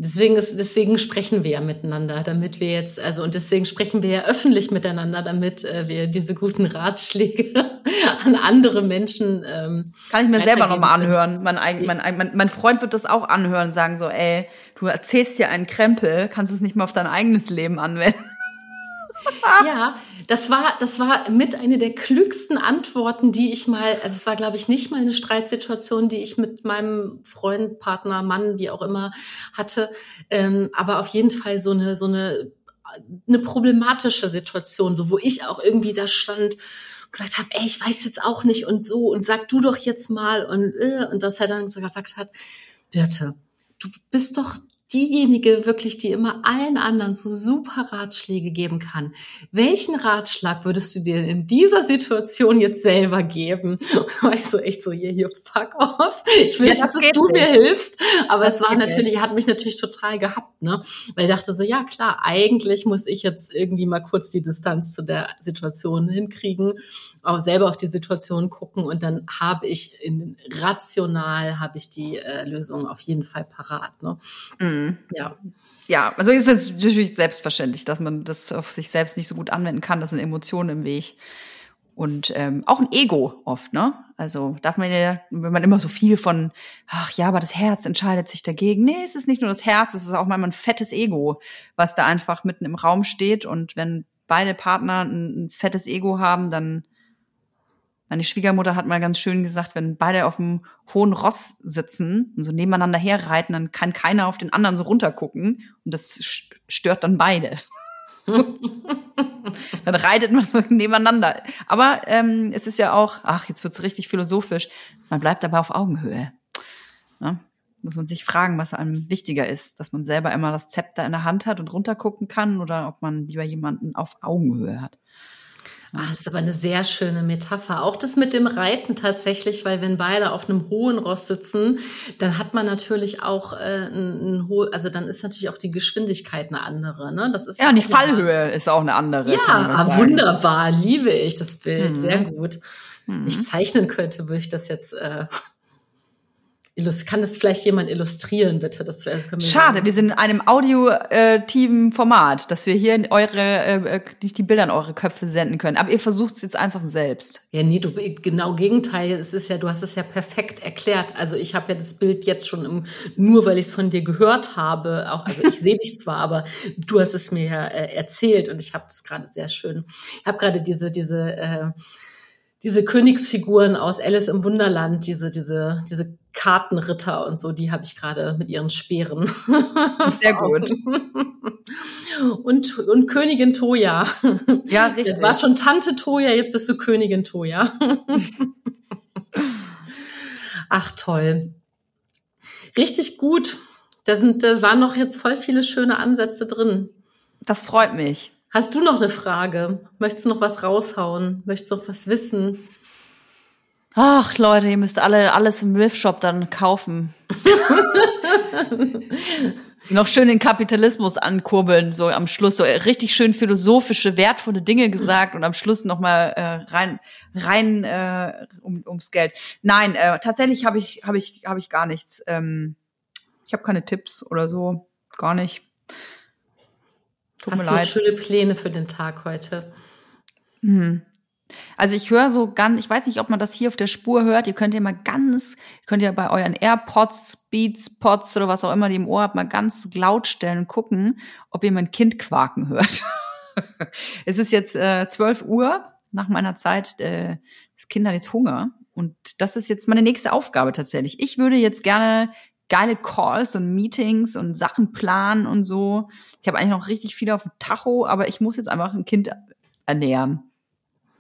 S2: Deswegen ist, deswegen sprechen wir ja miteinander, damit wir jetzt, also und deswegen sprechen wir ja öffentlich miteinander, damit äh, wir diese guten Ratschläge an andere Menschen. Ähm,
S1: Kann ich mir selber nochmal anhören. Mein, mein, mein, mein Freund wird das auch anhören, sagen so, ey, du erzählst hier einen Krempel, kannst du es nicht mal auf dein eigenes Leben anwenden.
S2: ja, das war, das war mit eine der klügsten Antworten, die ich mal, also es war, glaube ich, nicht mal eine Streitsituation, die ich mit meinem Freund, Partner, Mann, wie auch immer hatte, ähm, aber auf jeden Fall so eine, so eine, eine problematische Situation, so wo ich auch irgendwie da stand gesagt habe, ey, ich weiß jetzt auch nicht und so und sag du doch jetzt mal und äh, und dass er dann gesagt hat, Birte, du bist doch diejenige wirklich, die immer allen anderen so super Ratschläge geben kann. Welchen Ratschlag würdest du dir in dieser Situation jetzt selber geben? Und war ich so echt so, hier, hier, fuck off. Ich will, ja, das dass du nicht. mir hilfst. Aber das es war natürlich, nicht. hat mich natürlich total gehabt, ne? Weil ich dachte so, ja klar, eigentlich muss ich jetzt irgendwie mal kurz die Distanz zu der Situation hinkriegen auch selber auf die Situation gucken und dann habe ich in, rational habe ich die äh, Lösung auf jeden Fall parat. Ne?
S1: Mhm. Ja. Ja, also ist es natürlich selbstverständlich, dass man das auf sich selbst nicht so gut anwenden kann. Das sind Emotionen im Weg. Und ähm, auch ein Ego oft, ne? Also darf man ja, wenn man immer so viel von, ach ja, aber das Herz entscheidet sich dagegen. Nee, es ist nicht nur das Herz, es ist auch mal ein fettes Ego, was da einfach mitten im Raum steht. Und wenn beide Partner ein, ein fettes Ego haben, dann meine Schwiegermutter hat mal ganz schön gesagt, wenn beide auf dem hohen Ross sitzen und so nebeneinander herreiten, dann kann keiner auf den anderen so runtergucken und das stört dann beide. dann reitet man so nebeneinander. Aber ähm, es ist ja auch, ach, jetzt wird's richtig philosophisch. Man bleibt aber auf Augenhöhe. Ja? Muss man sich fragen, was einem wichtiger ist, dass man selber immer das Zepter in der Hand hat und runtergucken kann oder ob man lieber jemanden auf Augenhöhe hat.
S2: Ach, das ist aber eine sehr schöne Metapher. Auch das mit dem Reiten tatsächlich, weil wenn beide auf einem hohen Ross sitzen, dann hat man natürlich auch äh, ein, ein also dann ist natürlich auch die Geschwindigkeit eine andere. Ne? Das ist
S1: ja, und die Fallhöhe eine, ist auch eine andere.
S2: Ja, ah, wunderbar, liebe ich das Bild, mhm. sehr gut. Mhm. ich zeichnen könnte, würde ich das jetzt äh, kann das vielleicht jemand illustrieren, bitte? Das
S1: also Schade, wir sind in einem audiotiven Format, dass wir hier eure, äh, äh, nicht die Bilder in eure Köpfe senden können. Aber ihr versucht es jetzt einfach selbst.
S2: Ja, nee, du genau Gegenteil. Es ist ja, du hast es ja perfekt erklärt. Also ich habe ja das Bild jetzt schon im, nur, weil ich es von dir gehört habe. Auch, also ich sehe dich zwar, aber du hast es mir ja äh, erzählt und ich habe das gerade sehr schön. Ich habe gerade diese diese äh, diese Königsfiguren aus Alice im Wunderland, diese, diese, diese Kartenritter und so, die habe ich gerade mit ihren Speeren.
S1: Sehr gut.
S2: und, und Königin Toja.
S1: Ja, richtig. Das
S2: war schon Tante Toja, jetzt bist du Königin Toja. Ach, toll. Richtig gut. Da sind, da waren noch jetzt voll viele schöne Ansätze drin.
S1: Das freut mich.
S2: Hast du noch eine Frage? Möchtest du noch was raushauen? Möchtest du noch was wissen?
S1: Ach, Leute, ihr müsst alle alles im Milf-Shop dann kaufen. noch schön den Kapitalismus ankurbeln, so am Schluss, so richtig schön philosophische, wertvolle Dinge gesagt und am Schluss nochmal äh, rein, rein äh, um, ums Geld. Nein, äh, tatsächlich habe ich, habe ich, habe ich gar nichts. Ähm, ich habe keine Tipps oder so, gar nicht.
S2: Tut Hast mir leid. schöne Pläne für den Tag heute?
S1: Hm. Also ich höre so ganz, ich weiß nicht, ob man das hier auf der Spur hört. Ihr könnt ja mal ganz, könnt ihr bei euren AirPods, Beats, Pods oder was auch immer die im Ohr habt, mal ganz laut stellen und gucken, ob ihr mein Kind quaken hört. es ist jetzt äh, 12 Uhr nach meiner Zeit. Äh, das Kind hat jetzt Hunger. Und das ist jetzt meine nächste Aufgabe tatsächlich. Ich würde jetzt gerne geile Calls und Meetings und Sachen planen und so. Ich habe eigentlich noch richtig viel auf dem Tacho, aber ich muss jetzt einfach ein Kind ernähren.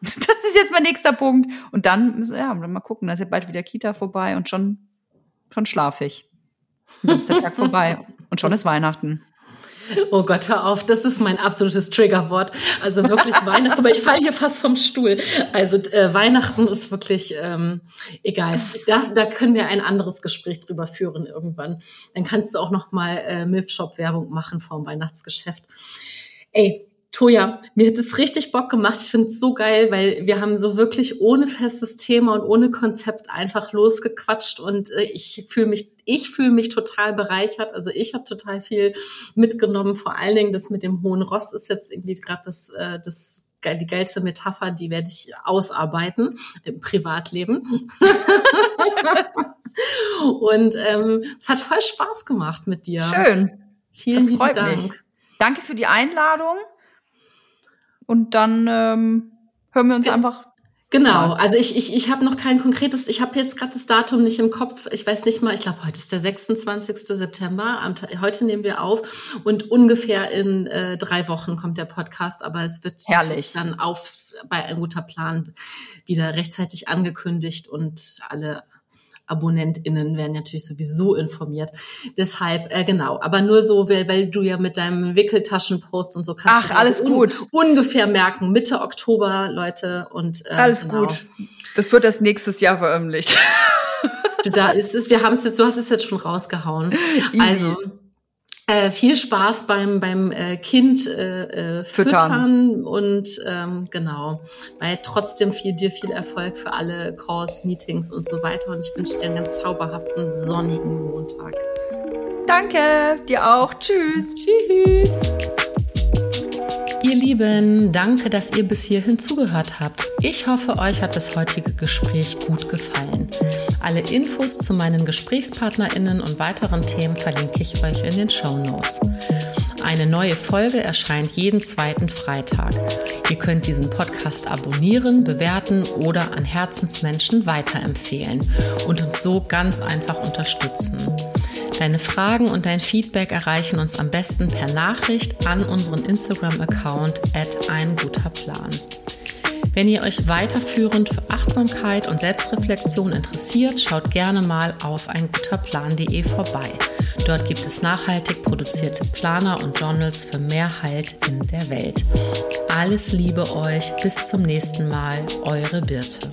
S1: Das ist jetzt mein nächster Punkt. Und dann, ja, dann mal gucken, da ist ja bald wieder Kita vorbei und schon, schon schlaf ich. Und dann ist der Tag vorbei und schon ist Weihnachten.
S2: Oh Gott, hör auf, das ist mein absolutes Triggerwort. Also wirklich Weihnachten, aber ich falle hier fast vom Stuhl. Also äh, Weihnachten ist wirklich ähm, egal. Das, da können wir ein anderes Gespräch drüber führen irgendwann. Dann kannst du auch noch mal äh, Milf Shop Werbung machen vor dem Weihnachtsgeschäft. Ey, Toja, mir hat es richtig Bock gemacht. Ich finde es so geil, weil wir haben so wirklich ohne festes Thema und ohne Konzept einfach losgequatscht und äh, ich fühle mich, ich fühle mich total bereichert. Also ich habe total viel mitgenommen. Vor allen Dingen das mit dem hohen Ross ist jetzt irgendwie gerade das, äh, das die geilste Metapher, die werde ich ausarbeiten im Privatleben. und ähm, es hat voll Spaß gemacht mit dir.
S1: Schön. Vielen lieben Dank. Mich. Danke für die Einladung. Und dann ähm, hören wir uns einfach.
S2: Genau, also ich, ich, ich habe noch kein konkretes, ich habe jetzt gerade das Datum nicht im Kopf. Ich weiß nicht mal, ich glaube, heute ist der 26. September. Am, heute nehmen wir auf und ungefähr in äh, drei Wochen kommt der Podcast, aber es wird
S1: Herrlich.
S2: dann auf bei ein guter Plan wieder rechtzeitig angekündigt und alle AbonnentInnen werden natürlich sowieso informiert. Deshalb, äh, genau, aber nur so, weil, weil du ja mit deinem Wickeltaschenpost und so
S1: kannst Ach, alles un gut.
S2: ungefähr merken. Mitte Oktober, Leute. Und
S1: äh, Alles genau. gut. Das wird erst nächstes Jahr veröffentlicht.
S2: Du da ist es, wir haben es jetzt, du hast es jetzt schon rausgehauen. Easy. Also äh, viel Spaß beim beim äh, Kind äh, äh, füttern. füttern und ähm, genau, weil trotzdem viel dir viel Erfolg für alle Calls, Meetings und so weiter und ich wünsche dir einen ganz zauberhaften sonnigen Montag.
S1: Danke, dir auch. Tschüss.
S2: Tschüss. Ihr Lieben, danke, dass ihr bis hierhin zugehört habt. Ich hoffe, euch hat das heutige Gespräch gut gefallen. Alle Infos zu meinen GesprächspartnerInnen und weiteren Themen verlinke ich euch in den Show Notes. Eine neue Folge erscheint jeden zweiten Freitag. Ihr könnt diesen Podcast abonnieren, bewerten oder an Herzensmenschen weiterempfehlen und uns so ganz einfach unterstützen. Deine Fragen und dein Feedback erreichen uns am besten per Nachricht an unseren Instagram-Account at ein guter Plan. Wenn ihr euch weiterführend für Achtsamkeit und Selbstreflexion interessiert, schaut gerne mal auf einguterplan.de vorbei. Dort gibt es nachhaltig produzierte Planer und Journals für mehr Halt in der Welt. Alles Liebe euch, bis zum nächsten Mal, eure Birte.